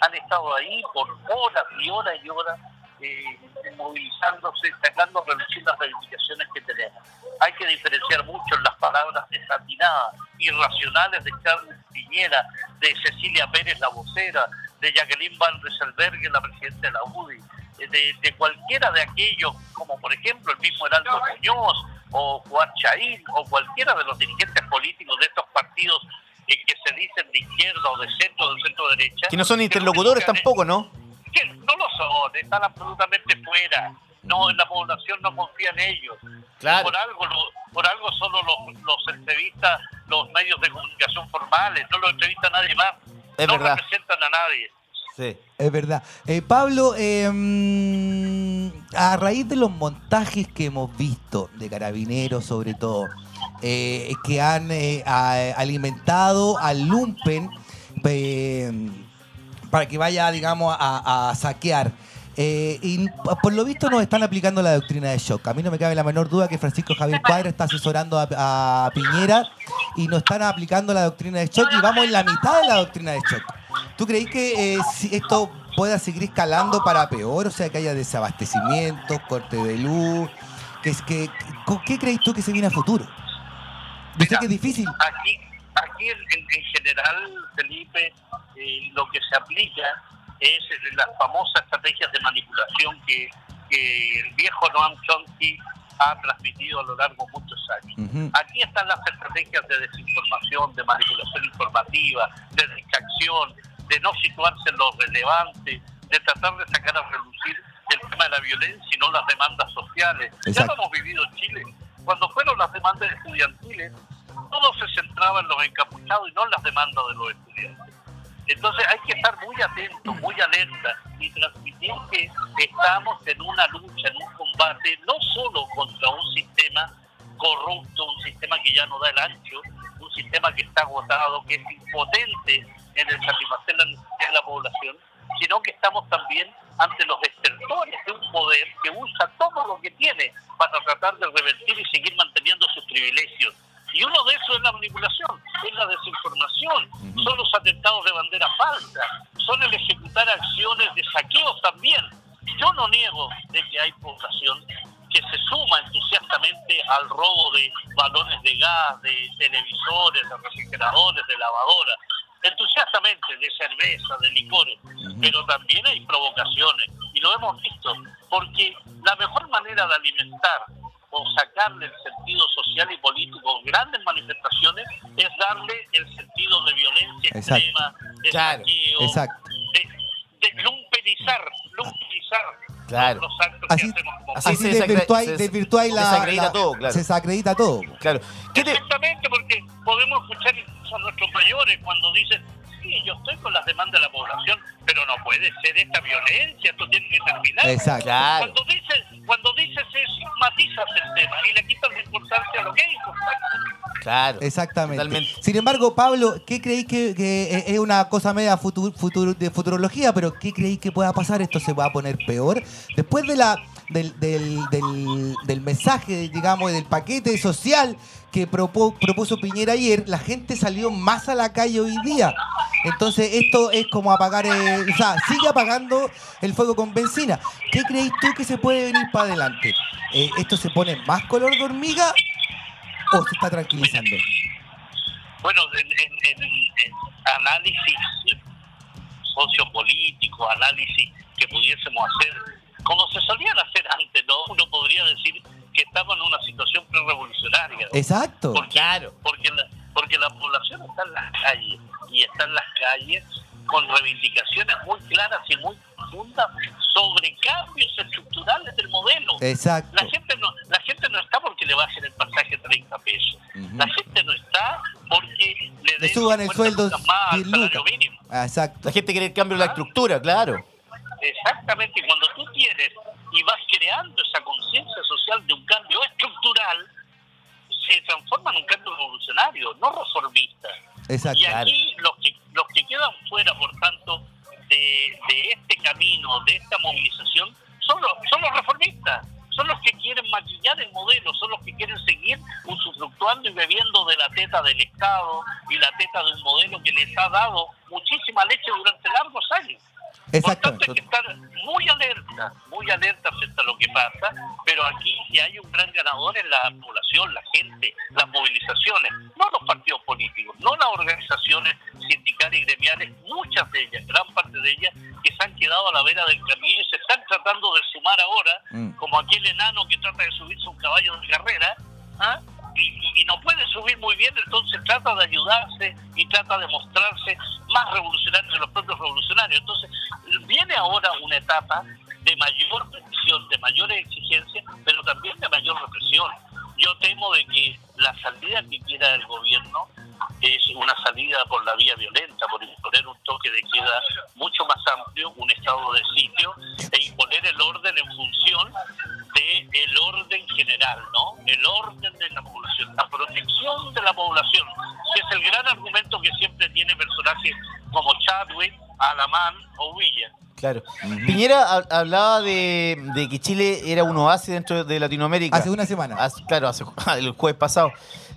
han estado ahí por horas y horas y horas eh, movilizándose, tratando de reducir las reivindicaciones que tenemos. Hay que diferenciar mucho las palabras desatinadas, irracionales de Carlos Piñera, de Cecilia Pérez, la vocera, de Jacqueline Van Rieselberg, la presidenta de la UDI, eh, de, de cualquiera de aquellos, como por ejemplo el mismo Heraldo Muñoz, o Juan Chaín, o cualquiera de los dirigentes políticos de estos partidos eh, que se dicen de izquierda o de centro o de centro derecha. Que no son interlocutores tampoco, ¿no? que no lo son, están absolutamente fuera. No, la población no confía en ellos. Claro. Por algo, lo- por algo solo los, los entrevistas los medios de comunicación formales, no los entrevista nadie más. Es no verdad. representan a nadie. Sí. Es verdad. Eh, Pablo, eh, mm, a raíz de los montajes que hemos visto, de carabineros sobre todo, eh, que han eh, a- alimentado al lumpen eh, para que vaya, digamos, a, a saquear. Eh, y por lo visto nos están aplicando la doctrina de shock. A mí no me cabe la menor duda que Francisco Javier Cuadra está asesorando a, a Piñera y nos están aplicando la doctrina de shock y vamos en la mitad de la doctrina de shock. ¿Tú crees que eh, si esto pueda seguir escalando para peor, o sea, que haya desabastecimientos, corte de luz. Que es que, ¿con ¿Qué crees tú que se viene a futuro? Yo sé Mira, que es difícil. Aquí, aquí en, en- en general, Felipe, eh, lo que se aplica es eh, las famosas estrategias de manipulación que, que el viejo Noam Chomsky ha transmitido a lo largo de muchos años. Ujú. Aquí están las estrategias de desinformación, de manipulación informativa, de distracción, de no situarse en lo relevante, de tratar de sacar a relucir el tema de la violencia y no las demandas sociales. Ya Exacto. lo hemos vivido en Chile. Cuando fueron las demandas estudiantiles, todo se centraba en los encapuchados y no en las demandas de los estudiantes. Entonces hay que estar muy atentos, muy alerta y transmitir que estamos en una lucha, en un combate, no solo contra un sistema corrupto, un sistema que ya no da el ancho, un sistema que está agotado, que es impotente en el satisfacer la necesidad de la población, sino que estamos también ante los desertores de un poder que usa todo lo que tiene para tratar de revertir y seguir manteniendo sus privilegios. Y uno de esos es la manipulación, es la desinformación, son los atentados de bandera falsa, son el ejecutar acciones de saqueos también. Yo no niego de que hay población que se suma entusiastamente al robo de balones de gas, de televisores, de refrigeradores, de lavadoras, entusiastamente de cerveza, de licores, pero también hay provocaciones y lo hemos visto, porque la mejor manera de alimentar o sacarle el sentido social y político a grandes manifestaciones es darle el sentido de violencia Exacto. extrema, de Claro, saqueo, exacto. de, de lumpenizar, lumpenizar Claro. los actos Así- que hacemos como Así Así se desacre- se- desvirtuáis la, desacredita la- todo, claro. Se desacredita todo. Claro. ¿Qué te- Exactamente, porque podemos escuchar incluso a nuestros mayores cuando dicen, sí, yo estoy con las demandas de la población, pero no puede ser esta violencia, esto tiene que terminar. Exacto. Cuando dices, cuando dices eso, matizas el tema y le quitas la importancia a lo que es importante. Claro. Exactamente. Totalmente. Sin embargo, Pablo, ¿qué creéis que, que es una cosa media futu- futu- de futurología? Pero ¿qué creéis que pueda pasar? ¿Esto se va a poner peor? Después de la, del, del, del, del mensaje, digamos, del paquete social que propuso Piñera ayer, la gente salió más a la calle hoy día. Entonces, esto es como apagar, eh, o sea, sigue apagando el fuego con benzina. ¿Qué creéis tú que se puede venir para adelante? Eh, ¿Esto se pone más color de hormiga o se está tranquilizando? Bueno, en, en- en- en análisis sociopolítico, análisis que pudiésemos hacer, como se solían hacer antes, ¿no? Uno podría decir que estamos en una situación pre-revolucionaria. ¿no? Exacto. Porque, Claro. Porque la, porque la población está en las calles y está en las calles con reivindicaciones muy claras y muy profundas sobre cambios estructurales del modelo. Exacto. La gente no, la gente no está porque le bajen el pasaje 30 pesos. La gente no está porque le, Le suban el 50 sueldo más al 10 salario mínimo. Exacto. La gente quiere el cambio de la estructura, claro. Exactamente, cuando tú tienes y vas creando esa conciencia social de un cambio estructural, se transforma en un cambio revolucionario, no reformista. Exacto. Y aquí los que los que quedan fuera, por tanto, de, de este camino, de esta movilización, son los, son los reformistas, son los que quieren maquillar el modelo, son los que quieren seguir usufructuando y bebiendo de la teta del Estado y la teta de un modelo que les ha dado muchísima leche durante largos años. Por tanto, hay que estar muy alerta, muy alerta frente a lo que pasa, pero aquí si hay un gran ganador en la población, la gente, las movilizaciones, no los partidos políticos, no las organizaciones sindicales y gremiales, muchas de ellas, gran parte de ellas, que se han quedado a la vera del camino y se están tratando de sumar ahora, Mm. como aquel enano que trata de subirse a un caballo de carrera, ¿ah? Y, y- no puede subir muy bien, entonces trata de ayudarse y trata de mostrarse más revolucionario que los propios revolucionarios. Entonces, viene ahora una etapa de mayor presión, de mayores exigencias, pero también de mayor represión. Yo temo de que la salida que quiera el gobierno es una salida por la vía violenta, por imponer un toque de queda mucho más amplio, un estado de sitio, e imponer el orden en función del orden general, ¿no? El orden de la población, la protección de la población, que es el gran argumento que siempre tiene personajes como Chadwick, Alamán o Villa. Claro. Piñera ha- hablaba de, de que Chile era un oasis dentro de Latinoamérica. Hace una semana. Hace- claro, hace, el jueves pasado.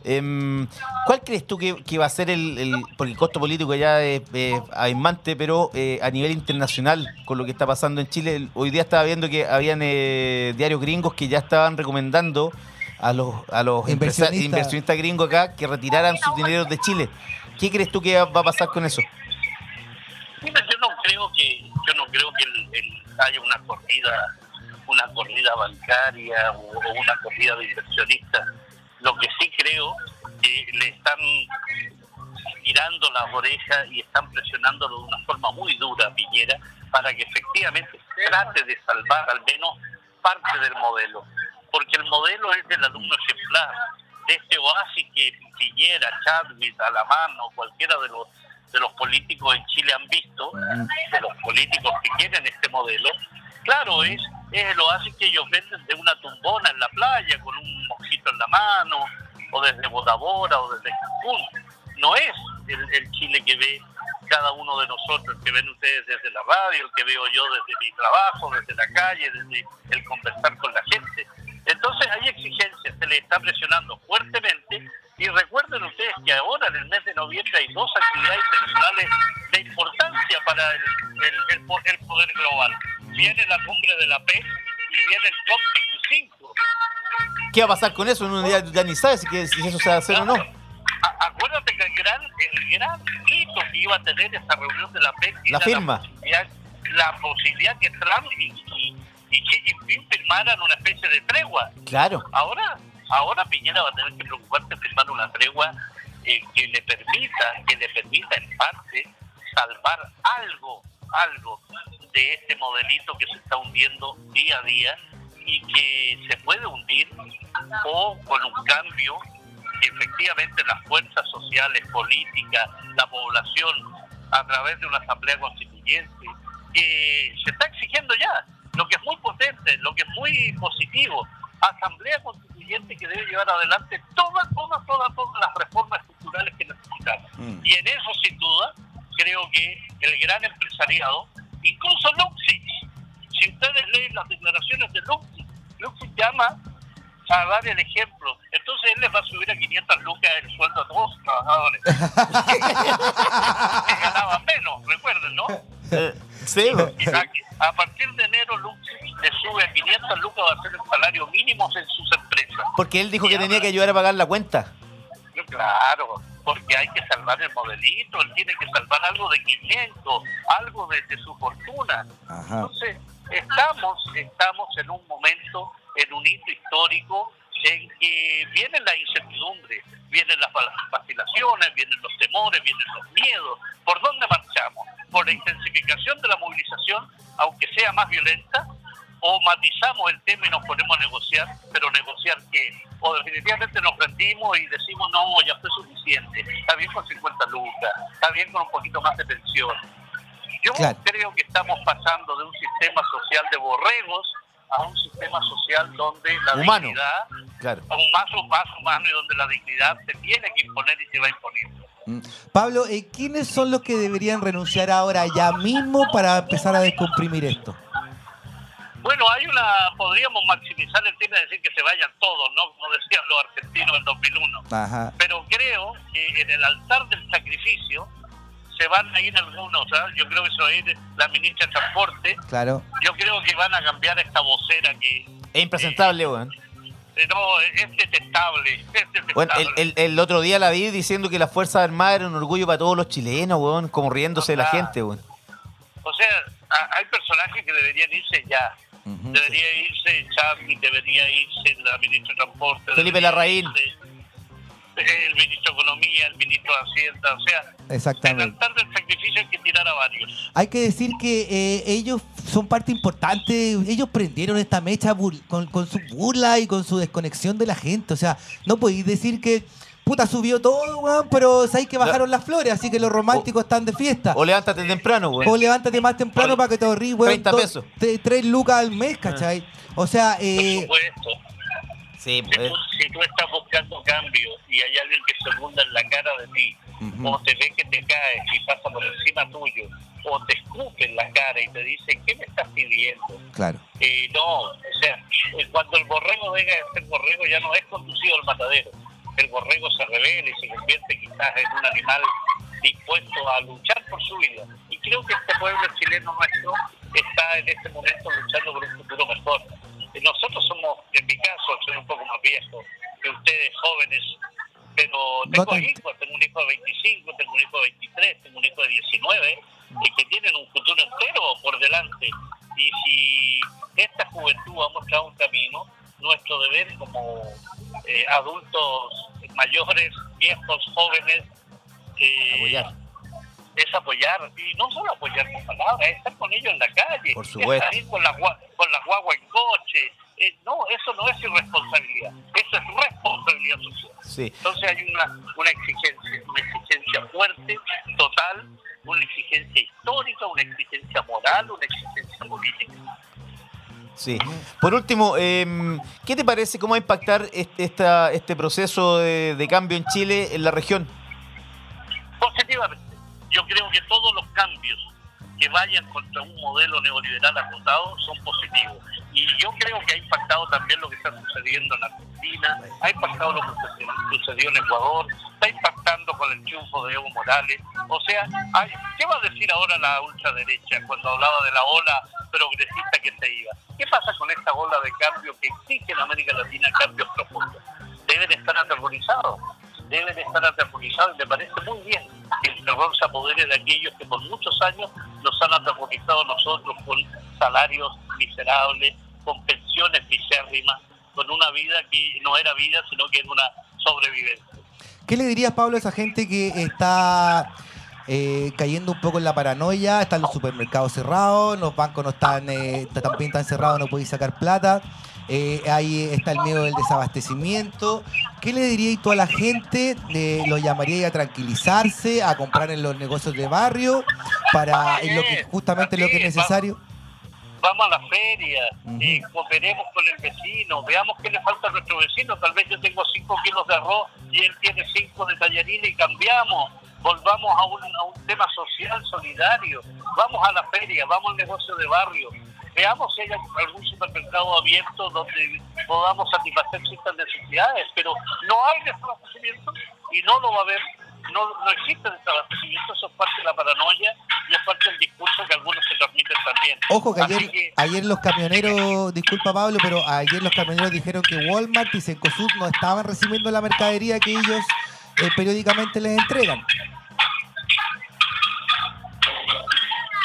Em, ¿Cuál crees tú que, que va a ser el, el- Porque el costo político ya es, es abismante, pero eh, a nivel internacional, con lo que está pasando en Chile, hoy día estaba viendo que habían eh, diarios gringos que ya estaban recomendando a los, a los Inversionistas. inversionistas gringos acá que retiraran sus dineros de Chile. ¿Qué crees tú que va a pasar con eso? Mira, yo no creo que yo no creo que el- haya una corrida una corrida bancaria o, una corrida de inversionistas. Lo que sí creo que le están tirando las orejas y están presionándolo de una forma muy dura Piñera para que efectivamente trate de salvar al menos parte del modelo. Porque el modelo es del alumno ejemplar, de este oasis que Piñera, Chadwick, Alamán o cualquiera de los de los políticos en Chile han visto, de los políticos que quieren este modelo, claro, es, es el oasis que ellos venden de una tumbona en la playa con un mojito en la mano, o desde Botabora o desde Cancún. No es el, el Chile que ve cada uno de nosotros, el que ven ustedes desde la radio, el que veo yo desde mi trabajo, desde la calle, desde el conversar con la gente. Entonces hay exigencias, se le está presionando fuertemente y recuerden ustedes que ahora en el mes de noviembre hay dos actividades internacionales de importancia para el, el- el po- el poder global. Viene la cumbre de la PEC y viene el COP25. ¿Qué va a pasar con eso? Uno ya, ya ni sabe si, si eso se va a hacer o no. A- acuérdate que el gran, el gran hito que iba a tener esta reunión de la PEC La era firma. posibilidad, la posibilidad que Trump y, y, y Xi Jinping firmaran una especie de tregua. Claro. Ahora, ahora Piñera va a tener que preocuparse firmar una tregua eh, que le permita, que le permita en parte salvar algo, algo de este modelito que se está hundiendo día a día y que se puede hundir o con un cambio que efectivamente las fuerzas sociales, políticas, la población, a través de una asamblea constituyente, que se está exigiendo ya, lo que es muy potente, lo que es muy positivo, asamblea constituyente que debe llevar adelante todas, todas, todas, todas las reformas estructurales que necesitamos. Y en eso, sin duda, creo que el gran empresariado, incluso Luxich, si ustedes leen las declaraciones de Luxich, Luxich llama a dar el ejemplo. Entonces él les va a subir a 500 lucas el sueldo a todos los trabajadores. que ganaban menos, recuerden, ¿no? Eh, sí, a, a partir de enero le sube a 500 lucas, va a ser el salario mínimo en sus empresas. porque él dijo Y que tenía ahora- que ayudar a pagar la cuenta. Claro, porque hay que salvar el modelito, él tiene que salvar algo de 500, algo de, de su fortuna. Ajá. Entonces, estamos, estamos en un momento, en un hito histórico en que vienen las incertidumbres, vienen las vacilaciones, vienen los temores, vienen los miedos. ¿Por dónde marchamos? ¿Por la intensificación de la movilización, aunque sea más violenta? ¿O matizamos el tema y nos ponemos a negociar? ¿Pero negociar qué? ¿O definitivamente nos rendimos y decimos, no, ya fue suficiente? Está bien con 50 lucas, está bien con un poquito más de pensión. Yo Claro. creo que estamos pasando de un sistema social de borregos a un sistema social donde la Humano. dignidad, Claro. a un más, más humano y donde la dignidad se tiene que imponer y se va imponiendo. Mm. Pablo, eh, ¿quiénes son los que deberían renunciar ahora ya mismo para empezar a descomprimir esto? Bueno, hay una, podríamos maximizar el tema de decir que se vayan todos, ¿no? Como decían los argentinos en 2001. Ajá. Pero creo que en el altar del sacrificio se van a ir algunos, ¿ah? Yo creo que se va a ir la ministra de Transporte, Claro. yo creo que van a cambiar esta vocera que Es impresentable, weón. eh, no, es detestable, es detestable. Bueno, el, el- el otro día la vi diciendo que las Fuerzas Armadas eran un orgullo para todos los chilenos, weón, como riéndose de la gente, weón. O sea, a- hay personajes que deberían irse ya. Debería irse Chávez, debería irse la ministra de Transporte. Felipe Larraín. irse El ministro de Economía, el ministro de Hacienda, o sea, Exactamente. del sacrificio hay que tirar a varios. Hay que decir que eh, ellos son parte importante, ellos prendieron esta mecha bur- con, con su burla y con su desconexión de la gente. O sea, no podéis decir que puta subió todo, weón, pero sabéis que bajaron las flores, así que los románticos están de fiesta. O levántate temprano, O levántate más temprano para que te ahorrí, weón. 30 dos- pesos. tre- tres lucas al mes, ¿cachai? O sea, Por eh, supuesto. Sí, Si pues. tú, si tú estás buscando cambio y hay alguien que se burla en la cara de ti, o te ve que te caes y pasa por encima tuyo, o te escupe en la cara y te dice, ¿qué me estás pidiendo? Claro. Eh, no, o sea, eh, cuando el borrego deja de ser borrego ya no es conducido al matadero. El borrego se revela y se convierte quizás en un animal dispuesto a luchar por su vida. Y creo que este pueblo chileno nuestro está en este momento luchando por un futuro mejor. Nosotros somos, en mi caso, soy un poco más viejo que ustedes jóvenes, pero tengo hijos, tengo un hijo de 25, tengo un hijo de 23, tengo un hijo de 19, y que tienen un futuro entero por delante. Y si esta juventud ha mostrado un camino, nuestro deber como eh, adultos mayores, viejos, jóvenes, eh. Es apoyar, y no solo apoyar con palabras, es estar con ellos en la calle, Por es supuesto. salir con la, con la guagua en coche. Eh, no, eso no es irresponsabilidad, eso es responsabilidad social. Sí. Entonces hay una, una exigencia, una exigencia fuerte, total, una exigencia histórica, una exigencia moral, una exigencia política. Sí. Por último, em, ¿qué te parece cómo va a impactar este, esta- este proceso de, de cambio en Chile en la región? Yo creo que todos los cambios que vayan contra un modelo neoliberal acotado son positivos. Y yo creo que ha impactado también lo que está sucediendo en Argentina, ha impactado lo que sucedió en Ecuador, está impactando con el triunfo de Evo Morales. O sea, hay- ¿qué va a decir ahora la ultraderecha cuando hablaba de la ola progresista que se iba? ¿Qué pasa con esta ola de cambio que exige en América Latina cambios profundos? Deben estar aterrorizados deben estar aterrorizados y me parece muy bien que el terror se apodere de aquellos que por muchos años nos han aterrorizado a nosotros con salarios miserables, con pensiones misérrimas, con una vida que no era vida, sino que era una sobrevivencia. ¿Qué le dirías, Pablo, a esa gente que está eh, cayendo un poco en la paranoia? Están los supermercados cerrados, los bancos no están, eh, también están cerrados, no podéis sacar plata. Eh, ahí está el miedo del desabastecimiento. ¿Qué le diríais tú a la gente? Eh, ¿Lo llamaríais a tranquilizarse, a comprar en los negocios de barrio, para en lo que, justamente lo que es necesario? Vamos a la feria, eh, cooperemos con el vecino, veamos qué le falta a nuestro vecino. Tal vez yo tengo 5 kilos de arroz y él tiene 5 de tallarines y cambiamos. Volvamos a un, a un tema social, solidario. Vamos a la feria, vamos al negocio de barrio. Veamos si hay algún supermercado abierto donde podamos satisfacer ciertas necesidades, pero no hay desabastecimiento y no lo va a haber. No, no existe desabastecimiento, eso es parte de la paranoia y es parte del discurso que algunos se transmiten también. Ojo que ayer, que- ayer los camioneros, disculpa Pablo, pero ayer los camioneros dijeron que Walmart y Cencosud no estaban recibiendo la mercadería que ellos eh, periódicamente les entregan.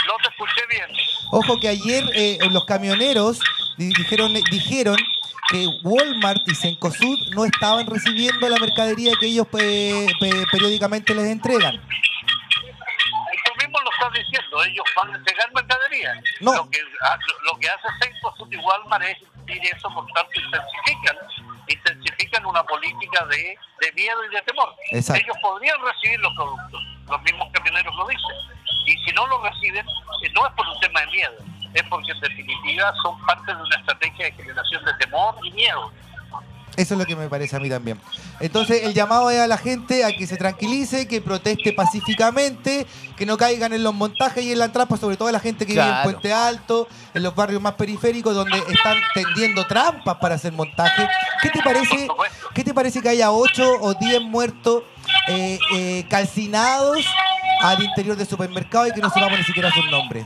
No te escuché bien. Ojo que ayer eh, los camioneros di- dijeron, dijeron que Walmart y Cencosud no estaban recibiendo la mercadería que ellos pe- pe- periódicamente les entregan. Tú mismo lo estás diciendo, ellos van a entregar mercadería. No. Lo que, ha- lo que hace Cencosud y Walmart es impedir eso, por tanto intensifican, intensifican una política de, de miedo y de temor. Exacto. Ellos podrían recibir los productos, los mismos camioneros lo dicen. Y si no lo reciben, eh, no es por un tema de miedo, es porque en definitiva son parte de una estrategia de generación de temor y miedo. Eso es lo que me parece a mí también. Entonces, el llamado es a la gente a que se tranquilice, que proteste pacíficamente, que no caigan en los montajes y en la trampa, sobre todo la gente que vive en. Puente Alto, en los barrios más periféricos, donde están tendiendo trampas para hacer montaje. ¿Qué te parece, qué te parece que haya 8 o 10 muertos eh, eh, calcinados al interior del supermercado y que no sepamos ni siquiera sus nombres?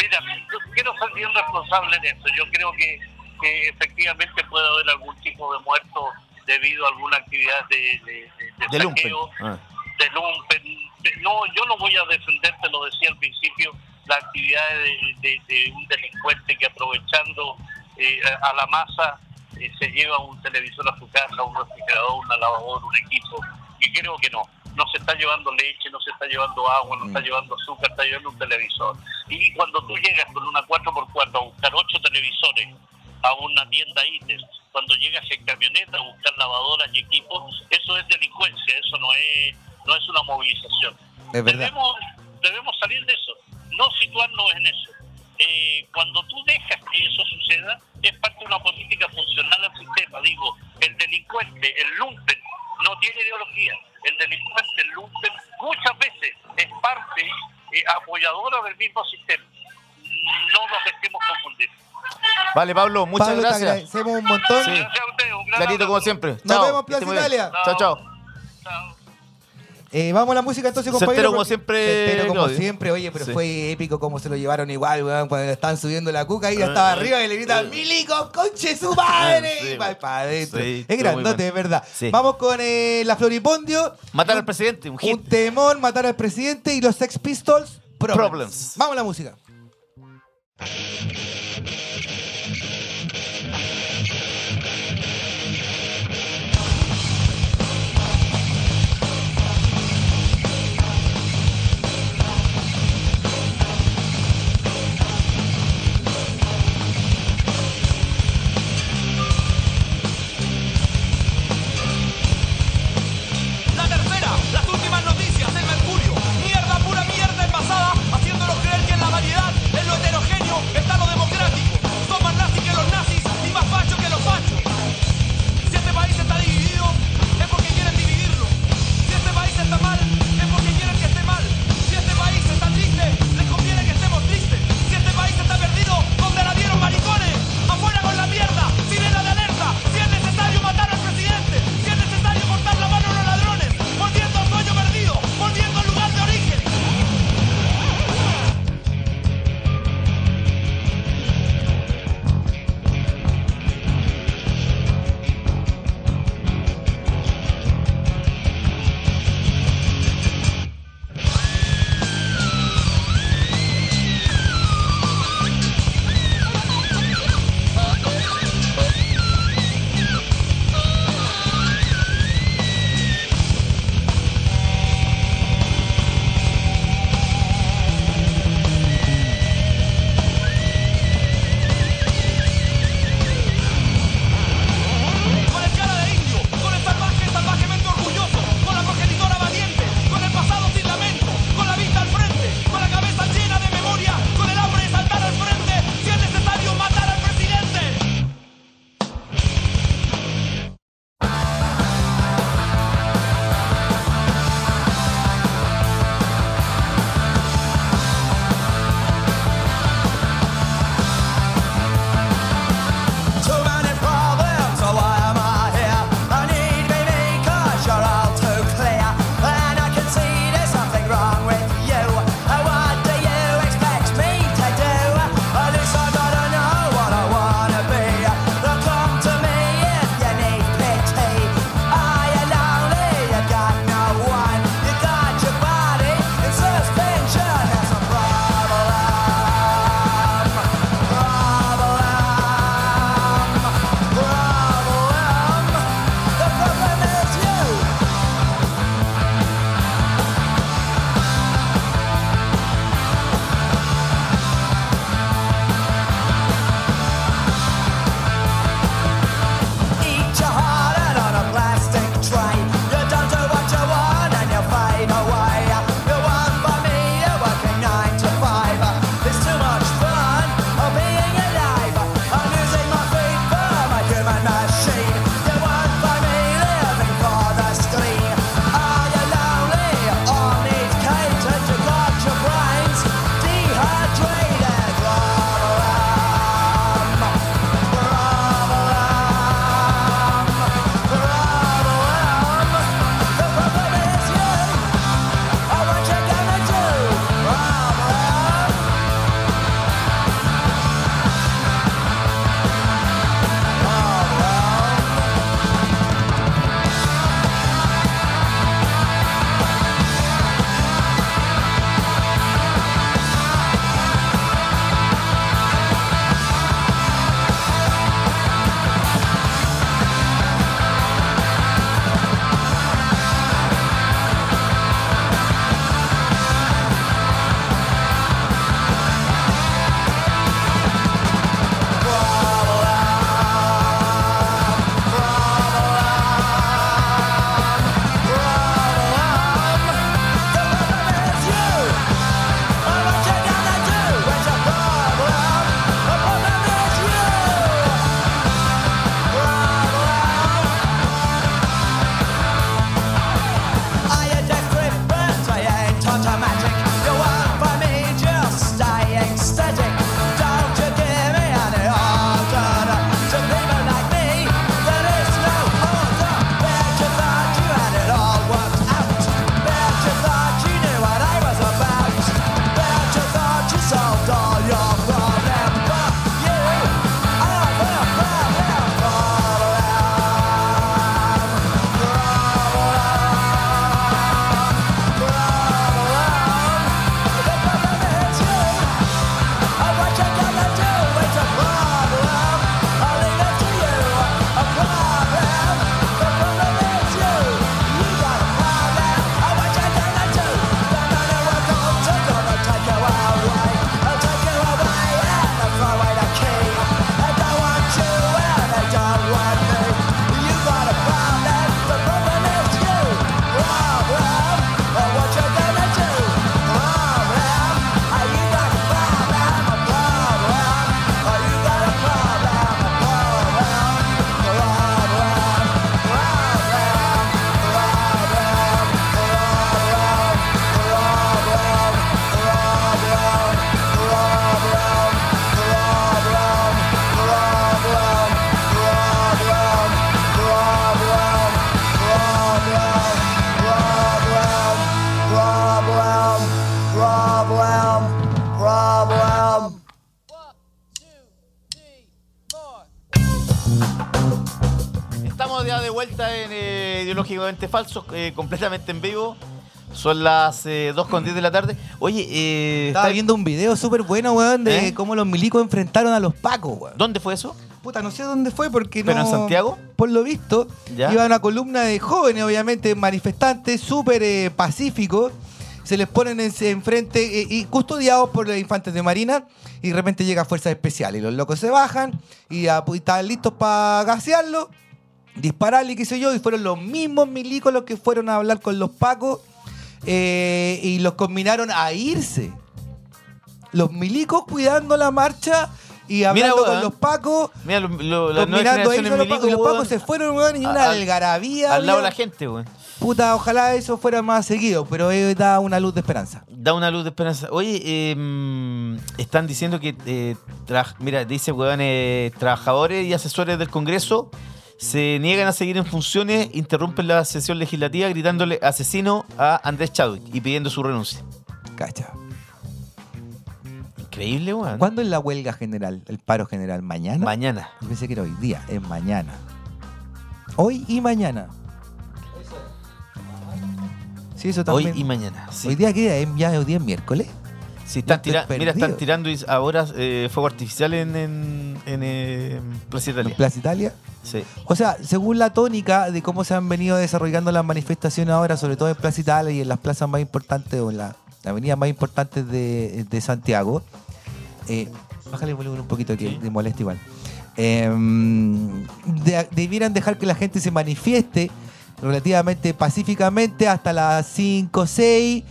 Mira, yo quiero ser bien responsable en esto. Yo creo que, que efectivamente puede haber algún tipo de muerto debido a alguna actividad de, de, de- de De lumpen. Ah. de lumpen. De- no, yo no voy a defender, te lo decía al principio, la actividad de, de- de un delincuente que aprovechando eh, a la masa eh, se lleva un televisor a su casa, un refrigerador, una lavadora, un equipo. Y creo que no. No se está llevando leche, no se está llevando agua, no está llevando azúcar, está llevando un televisor. Y cuando tú llegas con una 4x4 a buscar ocho televisores a una tienda ITES, cuando llegas en camioneta a buscar lavadoras y equipos, eso es delincuencia, eso no es, no es una movilización. Es. Debemos, debemos salir de eso, no situarnos en eso. Eh, cuando tú dejas que eso suceda, es parte de una política funcional al sistema. Digo, el delincuente, el lumpen, no tiene ideología. El delincuente, el lumpen, muchas veces es parte eh, apoyadora del mismo sistema. No nos dejemos confundir. Vale, Pablo, muchas Pablo, te gracias. agradecemos un montón. Sí. Gracias a ustedes. Un gran Clarito como siempre. Nos Chao, vemos en Plaza. Italia. Chao, chao. Chao. Eh, vamos a la música entonces, Certero compañero. como porque- siempre, Certero como Claudio. siempre, oye, pero Sí. fue épico como se lo llevaron igual, weón, cuando le estaban subiendo la cuca y ya estaba arriba y le gritan, ¡Milico, conche su madre! Sí, y va para adentro. sí, es estuvo muy grandote, bueno. es verdad. Sí. Vamos con eh, la Floripondio. Matar Un- al presidente, un Un hit. temón, matar al presidente y los Sex Pistols, Problems. Problems. Vamos a la música. Falsos, eh, completamente en vivo. Son las eh, 2 con 10 de la tarde. Oye, eh, Estaba está- viendo un video súper bueno, weón, de ¿Eh? cómo los milicos enfrentaron a los pacos, weón. ¿dónde fue eso? Puta, no sé dónde fue porque ¿Pero no... en Santiago? Por lo visto, Ya. iba una columna de jóvenes, obviamente, manifestantes, súper eh, pacíficos. Se les ponen en- enfrente eh, y custodiados por los infantes de Marina y de repente llega Fuerzas Especiales. Y los locos se bajan y, ah, pues, estaban listos para gasearlo, dispararle qué sé yo. Y fueron los mismos milicos los que fueron a hablar con los pacos eh, y los combinaron a irse. Los milicos cuidando la marcha y hablando con los pacos. Mira, lo, lo, las nuevas Combinando los pacos, y los pacos se fueron, weón, y una Al- algarabía. al lado de la gente, weón. Puta, ojalá eso fuera más seguido, pero eh, da una luz de esperanza. Da una luz de esperanza. Oye, eh, mm, están diciendo que, eh, mira, dice, weón, eh, trabajadores y asesores del Congreso se niegan a seguir en funciones, interrumpen la sesión legislativa gritándole asesino a Andrés Chadwick y pidiendo su renuncia. Cacha. Increíble, weón. ¿Cuándo es la huelga general, el paro general? ¿Mañana? Mañana. Yo pensé que era hoy día, es mañana. Hoy y mañana. Sí, eso Hoy también. y mañana. Sí. ¿Hoy día qué día? ¿Es- ¿Ya hoy día es miércoles? Sí, están tira- mira, están tirando ahora eh, fuego artificial en, en, en, eh, Plaza Italia. ¿En Plaza Italia? Sí. O sea, según la tónica de cómo se han venido desarrollando las manifestaciones ahora, sobre todo en Plaza Italia y en las plazas más importantes o en las avenidas más importantes de, de Santiago, eh, bájale el volumen un poquito que Sí. te molesta igual. Eh, de- debieran dejar que la gente se manifieste relativamente pacíficamente hasta las 5 o 6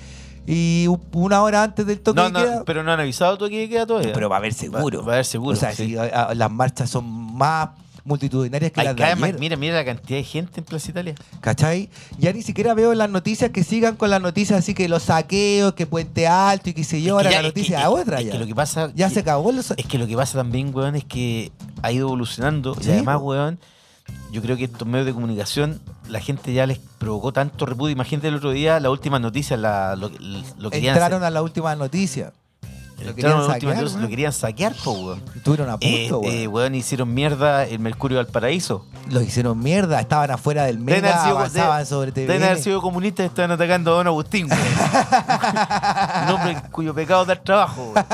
y una hora antes del toque No, de no, queda. pero no han avisado toque de queda todavía. Pero va a haber seguro. Va, va a haber seguro. o sea, sí. si, a- a- las marchas son más multitudinarias que Hay las de más- ayer. mira, mira la cantidad de gente en Plaza Italia. ¿Cachai? Ya ni siquiera veo en las noticias que sigan con las noticias así que los saqueos, que Puente Alto y Es que la ya- es que- noticia que- otra es ya. que lo que pasa ya que- se acabó los... Es que lo que pasa también, weón, es que ha ido evolucionando. Sí, y además, weón, yo creo que estos medios de comunicación, la gente ya les provocó tanto repudio. Imagínate el otro día, la última noticia, la, lo, querían Entraron a la última noticia. Lo entraron querían saquear, ¿no? lo querían saquear, po, weón. Estuvieron a Eh, punto, eh, weón. weón, hicieron mierda el Mercurio del Paraíso. Los hicieron mierda, estaban afuera del Deben Mega, haber sido- avanzaban de- sobre TV. Deben haber sido comunistas y estaban atacando a Don Agustín, weón. Un hombre cuyo pecado da trabajo, weón.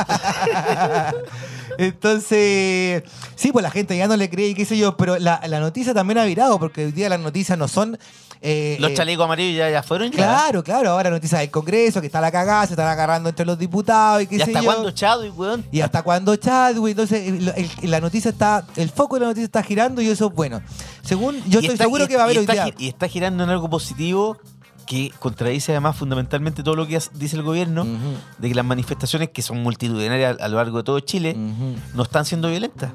Entonces, sí, pues la gente ya no le cree y qué sé yo, pero la, la noticia también ha virado, porque hoy día las noticias no son... eh, Los eh, chalecos amarillos ya, ya fueron ya. Claro, claro, ahora noticias del Congreso, que está la cagada, se están agarrando entre los diputados y qué ¿Y sé hasta yo. cuándo Chadwick, weón? ¿Y hasta cuándo Chadwick? Entonces, el- el- la noticia está, el foco de la noticia está girando y eso es bueno. Según, yo Y estoy está- seguro y- que va a haber hoy está, día. Y está girando en algo positivo que contradice además fundamentalmente todo lo que dice el gobierno, de que las manifestaciones que son multitudinarias a, lo largo de todo Chile no están siendo violentas.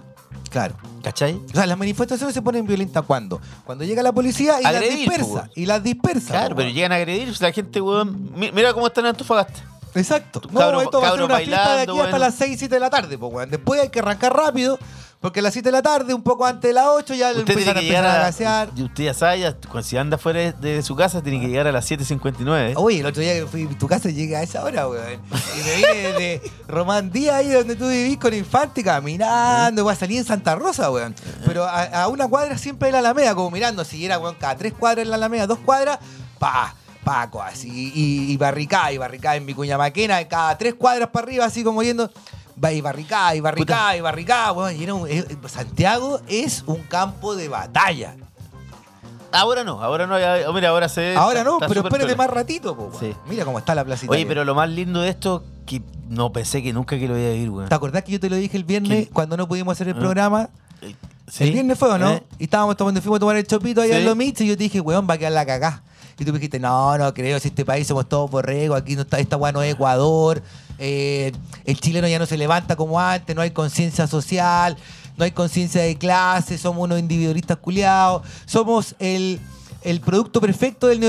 Claro. ¿Cachai? O sea, las manifestaciones se ponen violentas cuando? Cuando llega la policía y Agredir, las dispersa. po, weón. Y las dispersa. Claro, po, pero llegan a agredir, la gente, weón. mi- Mira cómo están en Antofagasta. Exacto. No, Cabros- esto va a ser una fiesta de bailando, aquí hasta bueno. las 6, 7 de la tarde, pues, weón. Después hay que arrancar rápido, porque a las 7 de la tarde, un poco antes de las 8, ya Usted empiezan a empezar a a. gasear. y usted ya sabe, ya, cuando si anda fuera de, de su casa, tiene que llegar a las 7.59. ¿eh? Oye, el otro día que fui a tu casa llegué a esa hora, weón. Y me vine de Román Díaz, ahí donde tú vivís con Infante, caminando, weón. Salí en Santa Rosa, weón. Pero a, a una cuadra siempre era la Alameda, como mirando. Si era, weón, cada tres cuadras en la Alameda, dos cuadras, pa, Paco, así. Y, y barricada, y barricada en Vicuña Maquena, cada tres cuadras para arriba, así como yendo. Va y barricada, y barricada, y barricada, weón. Y era un- eh, Santiago es un campo de batalla. Ahora no, ahora no. ya- mira, ahora se. Ahora no, está pero súper espérate piola. más ratito, po, weón. Sí. Mira cómo está la placita. Oye, pero lo más lindo de esto, que no pensé que nunca que lo iba a vivir, weón. ¿Te acordás que yo te lo dije el viernes ¿Qué? cuando no pudimos hacer el Ah. programa? ¿Sí? El viernes fue o no? ¿Eh? Y estábamos tomando, fuimos a tomar el chopito allá Sí. en los Mitch y yo te dije, weón, va a quedar la cagá. Y tú dijiste, no, no creo, si este país somos todos borregos, aquí no está, esta weá es Ecuador, eh, el chileno ya no se levanta como antes, no hay conciencia social, no hay conciencia de clase, somos unos individualistas culiados, somos el, el producto perfecto del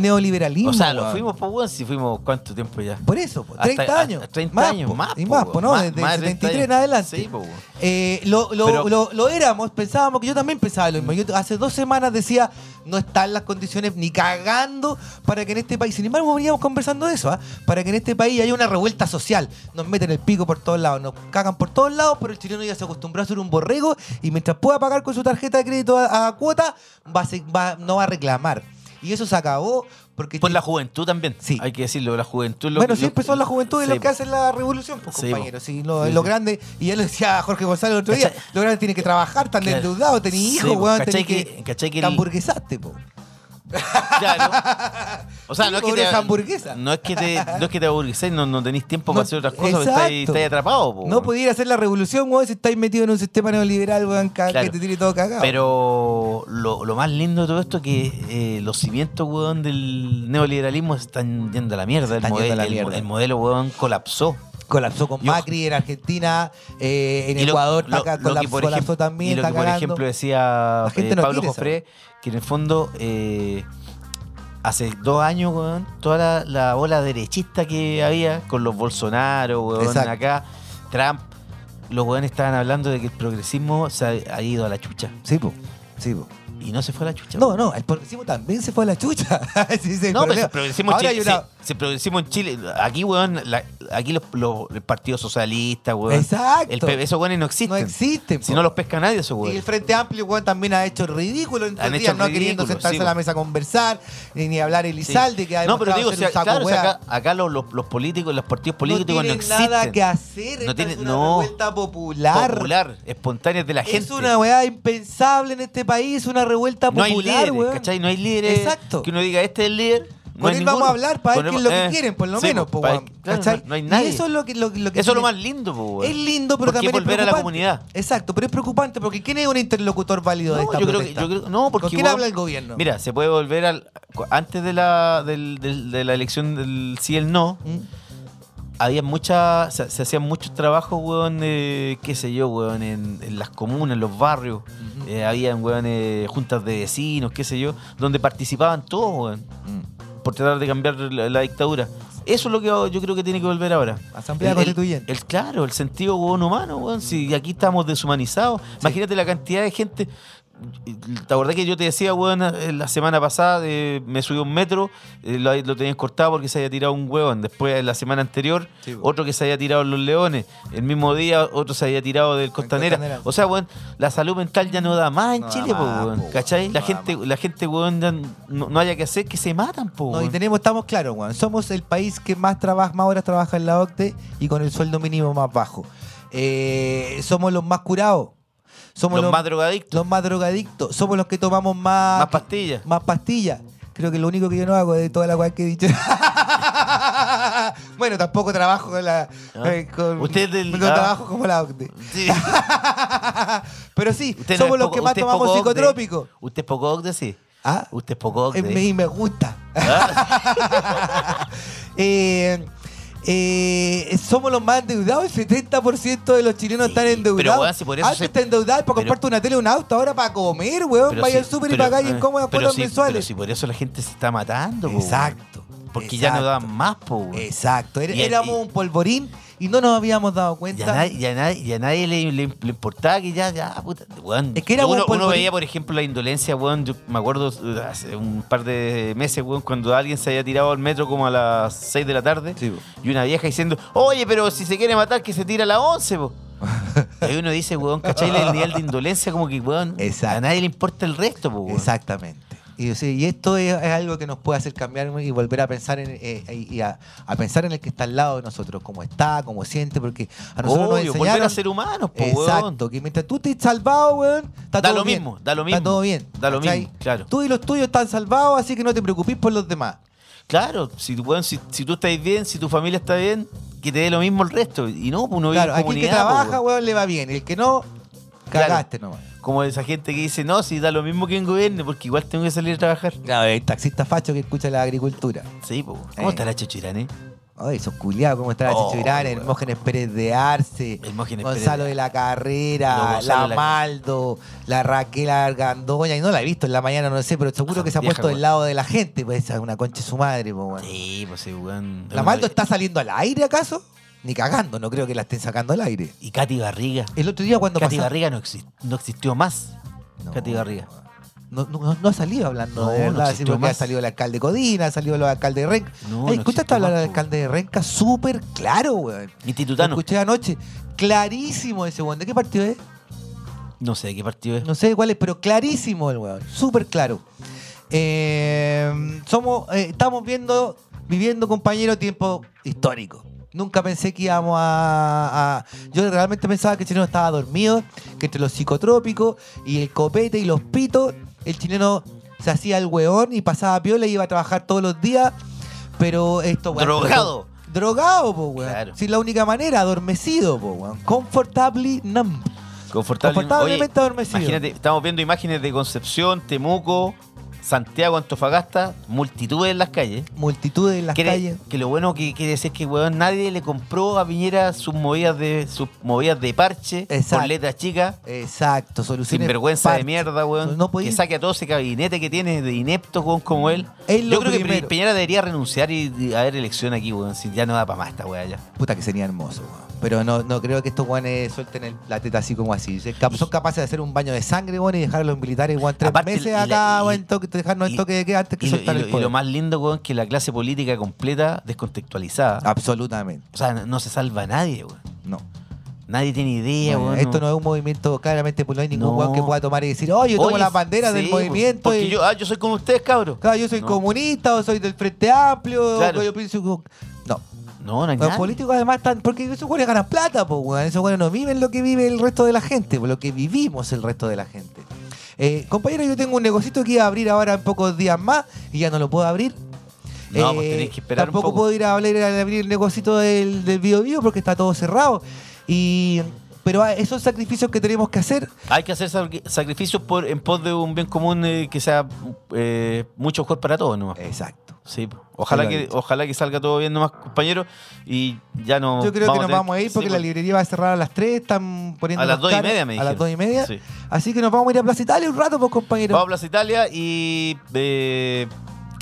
neoliberalismo. O sea, lo weón. fuimos, pues, si fuimos, ¿cuánto tiempo ya? Por eso, po, Hasta- 30 años. hasta 30 más, años, po, más, Y más, po, ¿no? Más- Desde más el de 30 73 en adelante. Sí, po. Eh, lo, lo, Pero- lo, lo éramos, pensábamos que yo también pensaba lo mismo. Yo hace dos semanas decía, no están las condiciones ni cagando para que en este país, sin embargo, veníamos conversando de eso, ¿ah? para que en este país haya una revuelta social. Nos meten el pico por todos lados, nos cagan por todos lados, pero el chileno ya se acostumbró a ser un borrego y mientras pueda pagar con su tarjeta de crédito a, a cuota, va a va- no va a reclamar. Y eso se acabó porque... Por la juventud también. Sí. Hay que decirlo, la juventud. lo- bueno, lo- siempre son la juventud Sí, los que hacen la revolución, pues, Sí, compañeros. Sí, lo, lo grande, y ya lo decía Jorge González el otro día, ¿Cachai? lo grande tiene que trabajar, tan Claro. endeudado, tenés hijos, weón, ¿Cachai tenés que- que... que el- hamburguesaste, po. Claro. O sea, no es que te. esa hamburguesa. No es que te, no es que te aburguiséis, no, no tenéis tiempo para hacer otras cosas, estáis, estáis atrapados, po, No podía hacer la revolución, weón, si estáis metido en un sistema neoliberal, weón, Claro. que te tiene todo cagado. Pero lo, lo más lindo de todo esto es que eh, los cimientos, weón, del neoliberalismo se están yendo a la mierda. El, Están yendo a la el- mierda. el modelo, weón, colapsó. colapsó con Macri en Argentina, eh, en lo- Ecuador lo- colapsó, por colapsó ejemplo- también, Y lo está que, por cagando. ejemplo, decía eh, no Pablo Jofré, que en el fondo, eh, hace dos años, weón, toda la, la ola derechista que había con los Bolsonaro, weón, Exacto. acá, Trump, los weones estaban hablando de que el progresismo se ha, ha ido a la chucha. Sí, po. Sí, po. Y no se fue a la chucha. No, no, el progresismo también se fue a la chucha. No, pero el progresismo Ahora hay una- si progresismo en Chile, aquí, weón, la- aquí los, los- el Partido Socialista, weón. Exacto. El, P- esos weones no existen. No existen, Si po. no los pesca nadie, esos Y el weones. Frente Amplio, weón, también ha hecho ridículo en Han estos hecho días, no queriendo sentarse sí, a la mesa a conversar, ni, ni hablar el Sí. Izalde, que ha No, pero digo, si, saco claro, si acá, acá los, los, los políticos, los partidos políticos no, tienen existen. nada que hacer. No tienen- es una no. revuelta popular. Popular, espontánea de la gente. Es una weá impensable en este país, una revuelta no hay popular, líderes, weón. ¿cachai? No hay líderes. Exacto. Que uno diga, este es el líder. Con él vamos a hablar para ver qué es lo que eh, quieren, por lo sí, menos, no, hay Y nadie. eso es lo que, lo, lo que Eso es lo tiene- más lindo, po. Es lindo, pero ¿Por qué también es volver a la preocupante. comunidad? Exacto, pero es preocupante porque ¿quién es un interlocutor válido de esta yo creo que, protesta? yo creo- no, porque ¿Con quién habla el gobierno? Mira, se puede volver al antes de la del- del- de la elección del sí y el no. ¿Mm? Había muchas, se, se hacían muchos trabajos, weón, eh, qué sé yo, weón, en, en las comunas, en los barrios. Eh, habían, weón, eh, juntas de vecinos, qué sé yo, donde participaban todos, weón, Mm. Por tratar de cambiar la, la dictadura. Eso es lo que yo creo que tiene que volver ahora. Asamblea El- el- Constituyente. El, claro, el sentido humano, weón. Si aquí estamos deshumanizados. Imagínate la cantidad de gente. ¿Te acordás que yo te decía, weón, la semana pasada de- me subí un metro, eh, lo, lo tenían cortado porque se había tirado un huevón. Después, la semana anterior, Sí, otro que se había tirado en los leones. El mismo día, otro se había tirado del Costanera. Costanera. O sea, weón, la salud mental ya no da más en No Chile, po, más, weón. po, ¿Cachai? La gente, la gente, weón, no, no haya que hacer que se matan, po, No, y tenemos, estamos claros, weón. Somos el país que más trabaja, más horas trabaja en la OCDE y con el sueldo mínimo más bajo. Eh, somos los más curados. Somos Los más drogadictos. los más drogadictos. Somos los que tomamos más. Más pastillas. Más pastillas. Creo que lo único que yo no hago de toda la weá que he dicho. bueno, tampoco trabajo con la. Ah. eh, con- Usted es del- No ah. trabajo como la OCDE. Sí. Pero sí, Usted somos los poco- que más tomamos psicotrópicos. Usted es poco ocde, sí. ¿Ah? Usted es poco ocde. Eh, me, y me gusta. ¿Ah? Eh, eh, somos los más endeudados. El 70% de los chilenos Sí, están endeudados. pero, weón, si por eso Antes se- te para comprarte una tele un auto, ahora para comer, weón. Vaya al súper y pero, pagáis en eh, cómodas pero cuotas mensuales. Pero si por eso la gente se está matando, po, Exacto. Porque ya no daban más, po. Exacto. Era- Y- éramos y- un polvorín y no nos habíamos dado Y cuenta. a nadie, y a nadie, y a nadie le, le- le importaba que ya, ya, puta, weón. Es que era uno, un polvorín. uno veía, por ejemplo, la indolencia, weón. Yo me acuerdo hace un par de meses, weón, cuando alguien se había tirado al metro como a las 6 de la tarde. Sí, y una vieja diciendo, oye, pero si se quiere matar, que se tira a las 11, po. y ahí uno dice, weón, ¿cachai? El nivel de indolencia, como que, weón, Exacto. a nadie le importa el resto, po, weón. Exactamente. Y, y esto es, es algo que nos puede hacer cambiar y volver a pensar en, eh, y a, a pensar en el que está al lado de nosotros, cómo está, cómo siente, porque a nosotros nos Obvio, volver enseñaron... a ser humanos, po, weón. Exacto, que mientras tú estés salvado, weón, está Da todo lo bien. mismo, da lo Está mismo. todo bien. Da lo ¿cachai? mismo, claro. Tú y los tuyos están salvados, así que no te preocupes por los demás. Claro, si, weón, si, si tú estás bien, si tu familia está bien, que te dé lo mismo el resto. Y no, pues uno vive Claro, en aquí el que trabaja, weón. le va bien. El que no, Claro. cagaste nomás. Como esa gente que dice, no, si da lo mismo que en gobierno, porque igual tengo que salir a trabajar. Claro, el taxista facho que escucha la agricultura. Sí, pues. ¿Cómo Eh. está la Chochirane? Ay, esos culiados, cómo está la Oh, weón. Hermógenes Pérez de Arce, Hermógenes Pérez Gonzalo de- de la Carrera, la Maldo, la Raquel Argandoña, y no la he visto en la mañana, no sé, pero seguro que se ha puesto del lado de la gente, pues esa es una concha de su madre, pues, weón. Sí, pues sí, weón. ¿La Maldo está saliendo al aire acaso? Ni cagando, no creo que la estén sacando al aire. Y Katy Barriga. El otro día cuando Katy pasaba- Barriga no, exi- no existió más. No. Katy Barriga. No, no, no ha salido hablando No, de no verdad, porque ha salido el alcalde Codina, ha salido el alcalde de Renca. No, no ¿Escuchaste hablar del alcalde de Renca? Súper claro, weón. Lo Institutano. escuché anoche. Clarísimo ese weón. ¿De qué partido es? No sé de qué partido es. No sé cuál es, pero clarísimo el weón. Súper claro. Eh, somos, eh, estamos viendo, viviendo, compañero, tiempo histórico. Nunca pensé que íbamos a, a- Yo realmente pensaba que el chileno estaba dormido, que entre los psicotrópicos y el copete y los pitos, el chileno se hacía el weón y pasaba piola y iba a trabajar todos los días. Pero esto, weón. Drogado. Drogado, po, weón. Claro. Si es la única manera, adormecido, po, weón. Comfortably numb. Confortable. Confortablemente Oye, adormecido. Imagínate, estamos viendo imágenes de Concepción, Temuco, Santiago, Antofagasta, multitudes en las calles. Multitudes en las Quiere- calles. Que lo bueno que quiere decir que weón, nadie le compró a Piñera sus movidas de sus movidas de parche Exacto. por letras chicas. Exacto, soluciones. Sin vergüenza de parche. mierda, weón. No podía- Que saque a todo ese gabinete que tiene de inepto, weón, como él. Es lo Yo creo que primero. Pi- Piñera debería renunciar y, y haber elección aquí, weón. Si ya no da para más esta weá ya. Puta que sería hermoso, weón. Pero no, no creo que estos guanes suelten el- la teta así como así. Se- cap- Son capaces de hacer un baño de sangre, weón, y dejar a los militares, weón, tres Aparte, meses y la- acá, y- weón, dejarnos y- toque de queda antes que Y lo, soltar lo- el y poder. lo más lindo, weón, que la clase política completa descontextualizada. Absolutamente. O sea, no, no se salva nadie, weón. No. Nadie tiene idea, weón. esto no es un movimiento, claramente, pues no hay ningún No. weón que pueda tomar y decir, oye, yo tomo Oye, las banderas sí, del pues, movimiento. Porque y- yo, ah, yo soy como ustedes, cabros. Claro, yo soy No. comunista o soy del Frente Amplio. Claro. o yo pienso que- No. No, no hay Los políticos además están. Porque esos güeyes ganan plata, pues, weón. Esos güeyes no viven lo que vive el resto de la gente, pues, lo que vivimos el resto de la gente. Eh, compañero, yo tengo un negocito que iba a abrir ahora en pocos días más y ya no lo puedo abrir. No, pues tenéis que esperar un Tampoco poco. puedo ir a abrir, a abrir el negocito del, del Bio Bio porque está todo cerrado. Y, pero esos sacrificios que tenemos que hacer. Hay que hacer sacri- sacrificios por, en pos de un bien común eh, que sea eh, mucho mejor para todos, nomás. Exacto. Sí, ojalá que, ojalá que salga todo bien nomás, compañeros. Y ya no. Yo creo que nos tener- vamos a ir porque sí, la librería va a cerrar a las 3. Están poniendo A las unos dos y caras- media me A las dijeron. 2 y media. Sí. Así que nos vamos a ir a Plaza Italia un rato, pues, compañero. Vamos a Plaza Italia y eh,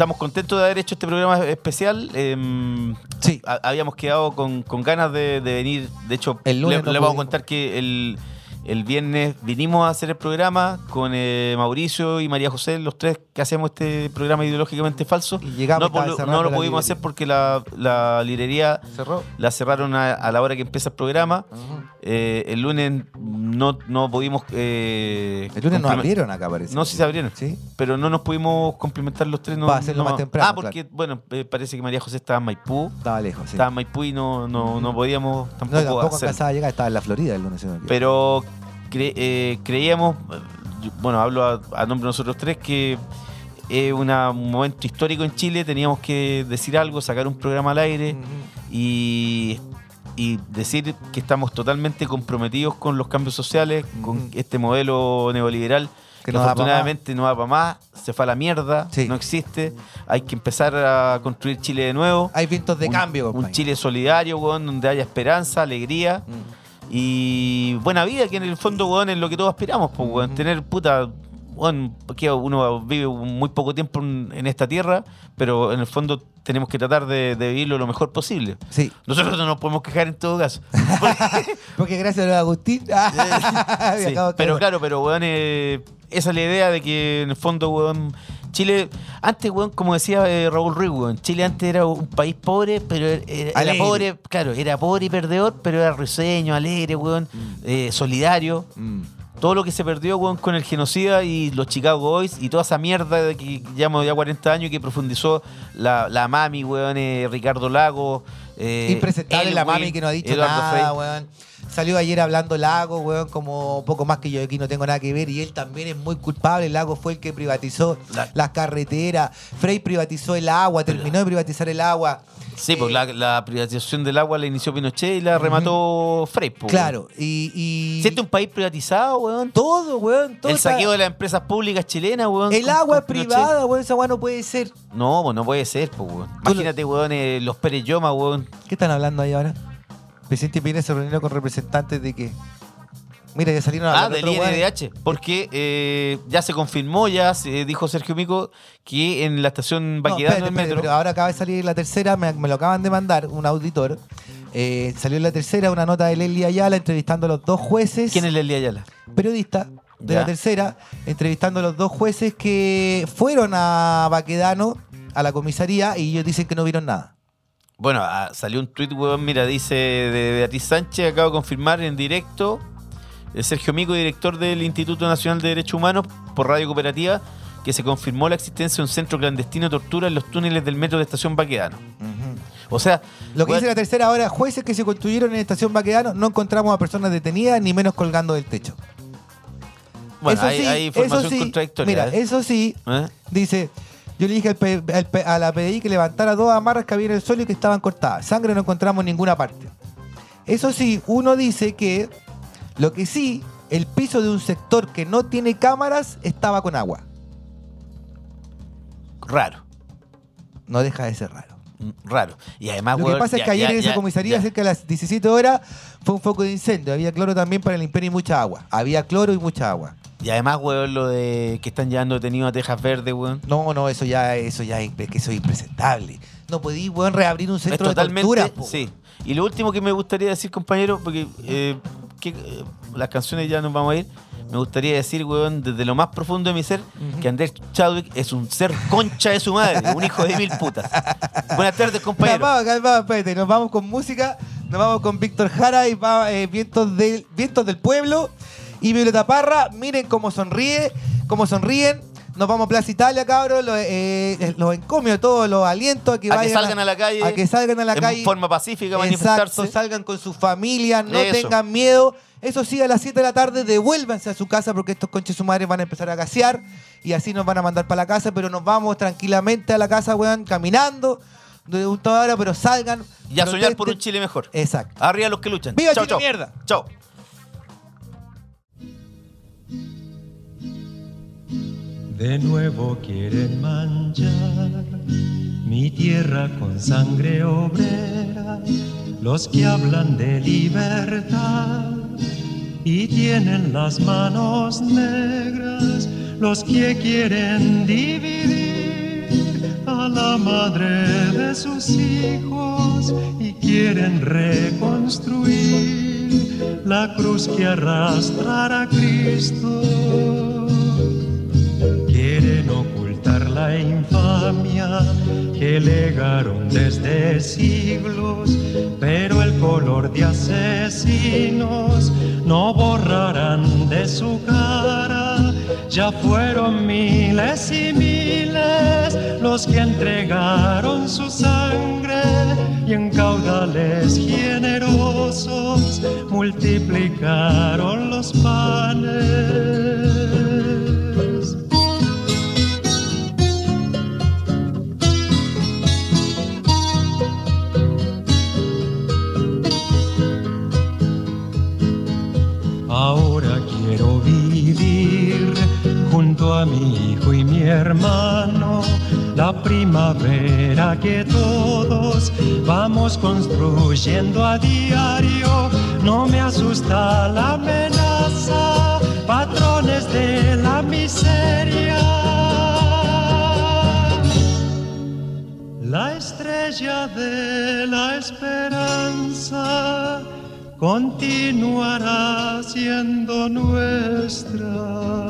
estamos contentos de haber hecho este programa especial. Em, Sí. ha- habíamos quedado con, con ganas de, de venir. De hecho, El le, no le vamos a contar que el, el viernes vinimos a hacer el programa con eh, Mauricio y María José, los tres que hacemos este programa ideológicamente falso. Y llegamos, no, cerrando no lo pudimos hacer porque la, la librería Cerró. la cerraron a, a la hora que empieza el programa. Eh, el lunes no, no pudimos. eh, El lunes nos abrieron acá, parece. No, sí se abrieron. Sí. Pero no nos pudimos complementar los tres. No, Va a hacerlo no más temprano, Ah, porque, bueno, eh, parece que María José estaba en Maipú. Estaba lejos, sí. Estaba en Maipú y no, no, no podíamos no, tampoco, tampoco hacer. alcanzaba a llegar, estaba en la Florida el lunes. Pero cre- eh, creíamos, eh, bueno, hablo a, a nombre de nosotros tres, que es una- un momento histórico en Chile. Teníamos que decir algo, sacar un programa al aire y, y decir que estamos totalmente comprometidos con los cambios sociales, con este modelo neoliberal Que que, no afortunadamente no va para más, se fue a la mierda, Sí. no existe. Hay que empezar a construir Chile de nuevo. Hay vientos de un, cambio, Un. Chile solidario, weón, donde haya esperanza, alegría Mm. Y buena vida, que en el fondo, weón, es lo que todos aspiramos, pues, weón. Tener puta. Weón, que uno vive muy poco tiempo en, esta tierra, pero en el fondo tenemos que tratar de, de vivirlo lo mejor posible. Sí, Nosotros no nos podemos quejar en todo caso. porque gracias a Agustín. Sí, pero claro, pero weón, eh, esa es la idea de que en el fondo, weón, Chile, antes, weón, como decía eh, Raúl Ruiz, weón, Chile antes era un país pobre, pero era, era Alegre. pobre, claro, era pobre y perdedor, pero era risueño, alegre, weón, eh, solidario. Mm. Todo lo que se perdió, weón, con el genocida y los Chicago Boys y toda esa mierda de que llevamos ya 40 años y que profundizó la, la mami, weón, eh, Ricardo Lago. Eh, Impresentable la mami que no ha dicho Eduardo nada, weón. Salió ayer hablando Lago, weón, como poco más que yo aquí no tengo nada que ver. Y él también es muy culpable. Lago fue el que privatizó La- las carreteras. Frey privatizó el agua, terminó de privatizar el agua. Sí, pues la, la privatización del agua la inició Pinochet y la remató Frey. po, Claro, y... y Si es un país privatizado, weón. todo, weón. todo El está- saqueo de las empresas públicas chilenas, weón. El con- agua es privada, weón. Esa agua no puede ser. No, pues no puede ser, pues, weón. Imagínate, weón, eh, los Pérez Yoma, weón. ¿Qué están hablando ahí ahora? Presidente Piñera se reunió con representantes de que. Mira, ya salieron a Ah, del. INDH. Porque eh, ya se confirmó, ya se dijo Sergio Mico, que en la estación No, Baquedano del espérate, metro. pero ahora acaba de salir la tercera, me, me lo acaban de mandar, un auditor. Eh, salió en la tercera una nota de Leslie Ayala entrevistando a los dos jueces. ¿Quién es Leslie Ayala? periodista de Ya. la tercera, entrevistando a los dos jueces que fueron a Baquedano, a la comisaría, y ellos dicen que no vieron nada. Bueno, ah, salió un tuit, weón, mira, dice de Beatriz Sánchez, acabo de confirmar en directo, eh, Sergio Mico, director del Instituto Nacional de Derechos Humanos por Radio Cooperativa, que se confirmó la existencia de un centro clandestino de tortura en los túneles del metro de estación Baquedano. O sea, Lo que dice la tercera ahora, jueces que se construyeron en estación Baquedano, no encontramos a personas detenidas ni menos colgando del techo. bueno, eso hay, sí, hay información eso sí, contradictoria. Mira, ¿eh? eso sí, ¿Eh? dice, yo le dije al P- al P- a la PDI que levantara dos amarras que había en el suelo y que estaban cortadas. Sangre no encontramos en ninguna parte. Eso sí, uno dice que lo que sí, el piso de un sector que no tiene cámaras estaba con agua. Raro. No deja de ser raro. mm, Raro. Y además, Lo que pasa es que ayer ya- en esa comisaría, ya. cerca de las 17 horas, fue un foco de incendio. Había cloro también para limpiar y mucha agua. Había cloro y mucha agua. Y además, weón, lo de que están llevando detenidos a Tejas Verde, weón. No, no, eso ya, eso ya es, que eso es impresentable. No podí, weón, reabrir un Es centro de totalmente. tortura. po. sí. Y lo último que me gustaría decir, compañero, porque eh, que, eh, las canciones ya nos vamos a ir. Me gustaría decir, weón, desde lo más profundo de mi ser, que Andrés Chadwick es un ser concha de su madre, un hijo de mil putas. Buenas tardes, compañero. Calmado, calmado, espérate. Nos vamos con música. Nos vamos con Víctor Jara y va, eh, vientos, del, vientos del Pueblo. Y Violeta Parra. Miren cómo sonríe, cómo sonríen. Nos vamos a Plaza Italia, cabros. Los, eh, los encomio, todos los alientos a que, A que vayan salgan a la calle. A que salgan a la en calle. forma pacífica, a Exacto, manifestarse. salgan con sus familias, no Eso. tengan miedo. Eso sí, a las 7 de la tarde devuélvanse a su casa porque estos conches su madre van a empezar a gasear y así nos van a mandar para la casa, pero nos vamos tranquilamente a la casa, weón, caminando de un toda hora, pero salgan. Y a soñar por un. Chile mejor. Exacto. Arriba los que luchan. ¡Viva Chau, Chile, chau. mierda! Chao. De nuevo quieren manchar mi tierra con sangre obrera, los que hablan de libertad y tienen las manos negras, los que quieren dividir a la madre de sus hijos y quieren reconstruir la cruz que arrastrará a Cristo. La infamia que legaron desde siglos, pero el color de asesinos no borrarán de su cara. Ya fueron miles y miles los que entregaron su sangre y en caudales generosos multiplicaron los panes. Mi hijo y mi hermano la primavera que todos vamos construyendo a diario. No me asusta la amenaza, patrones de la miseria. La estrella de la esperanza continuará siendo nuestra.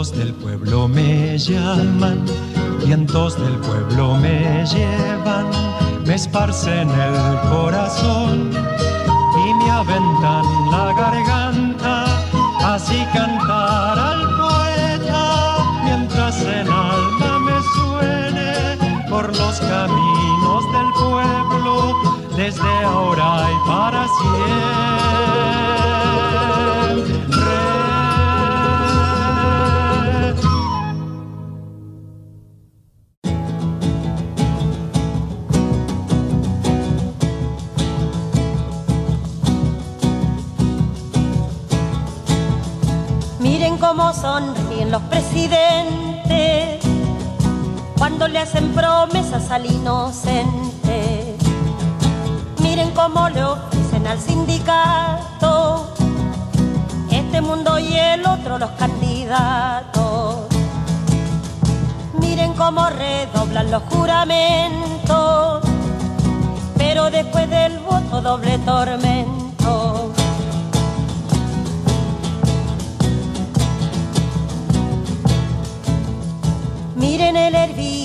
Vientos del pueblo me llaman, vientos del pueblo me llevan, me esparcen el corazón y me aventan la garganta, así cantar al poeta mientras el alma me suene por los caminos del pueblo, desde siempre. Hacen promesas al inocente. Miren cómo le ofrecen al sindicato este mundo y el otro los candidatos. Miren cómo redoblan los juramentos, pero después del voto doble tormento. Miren el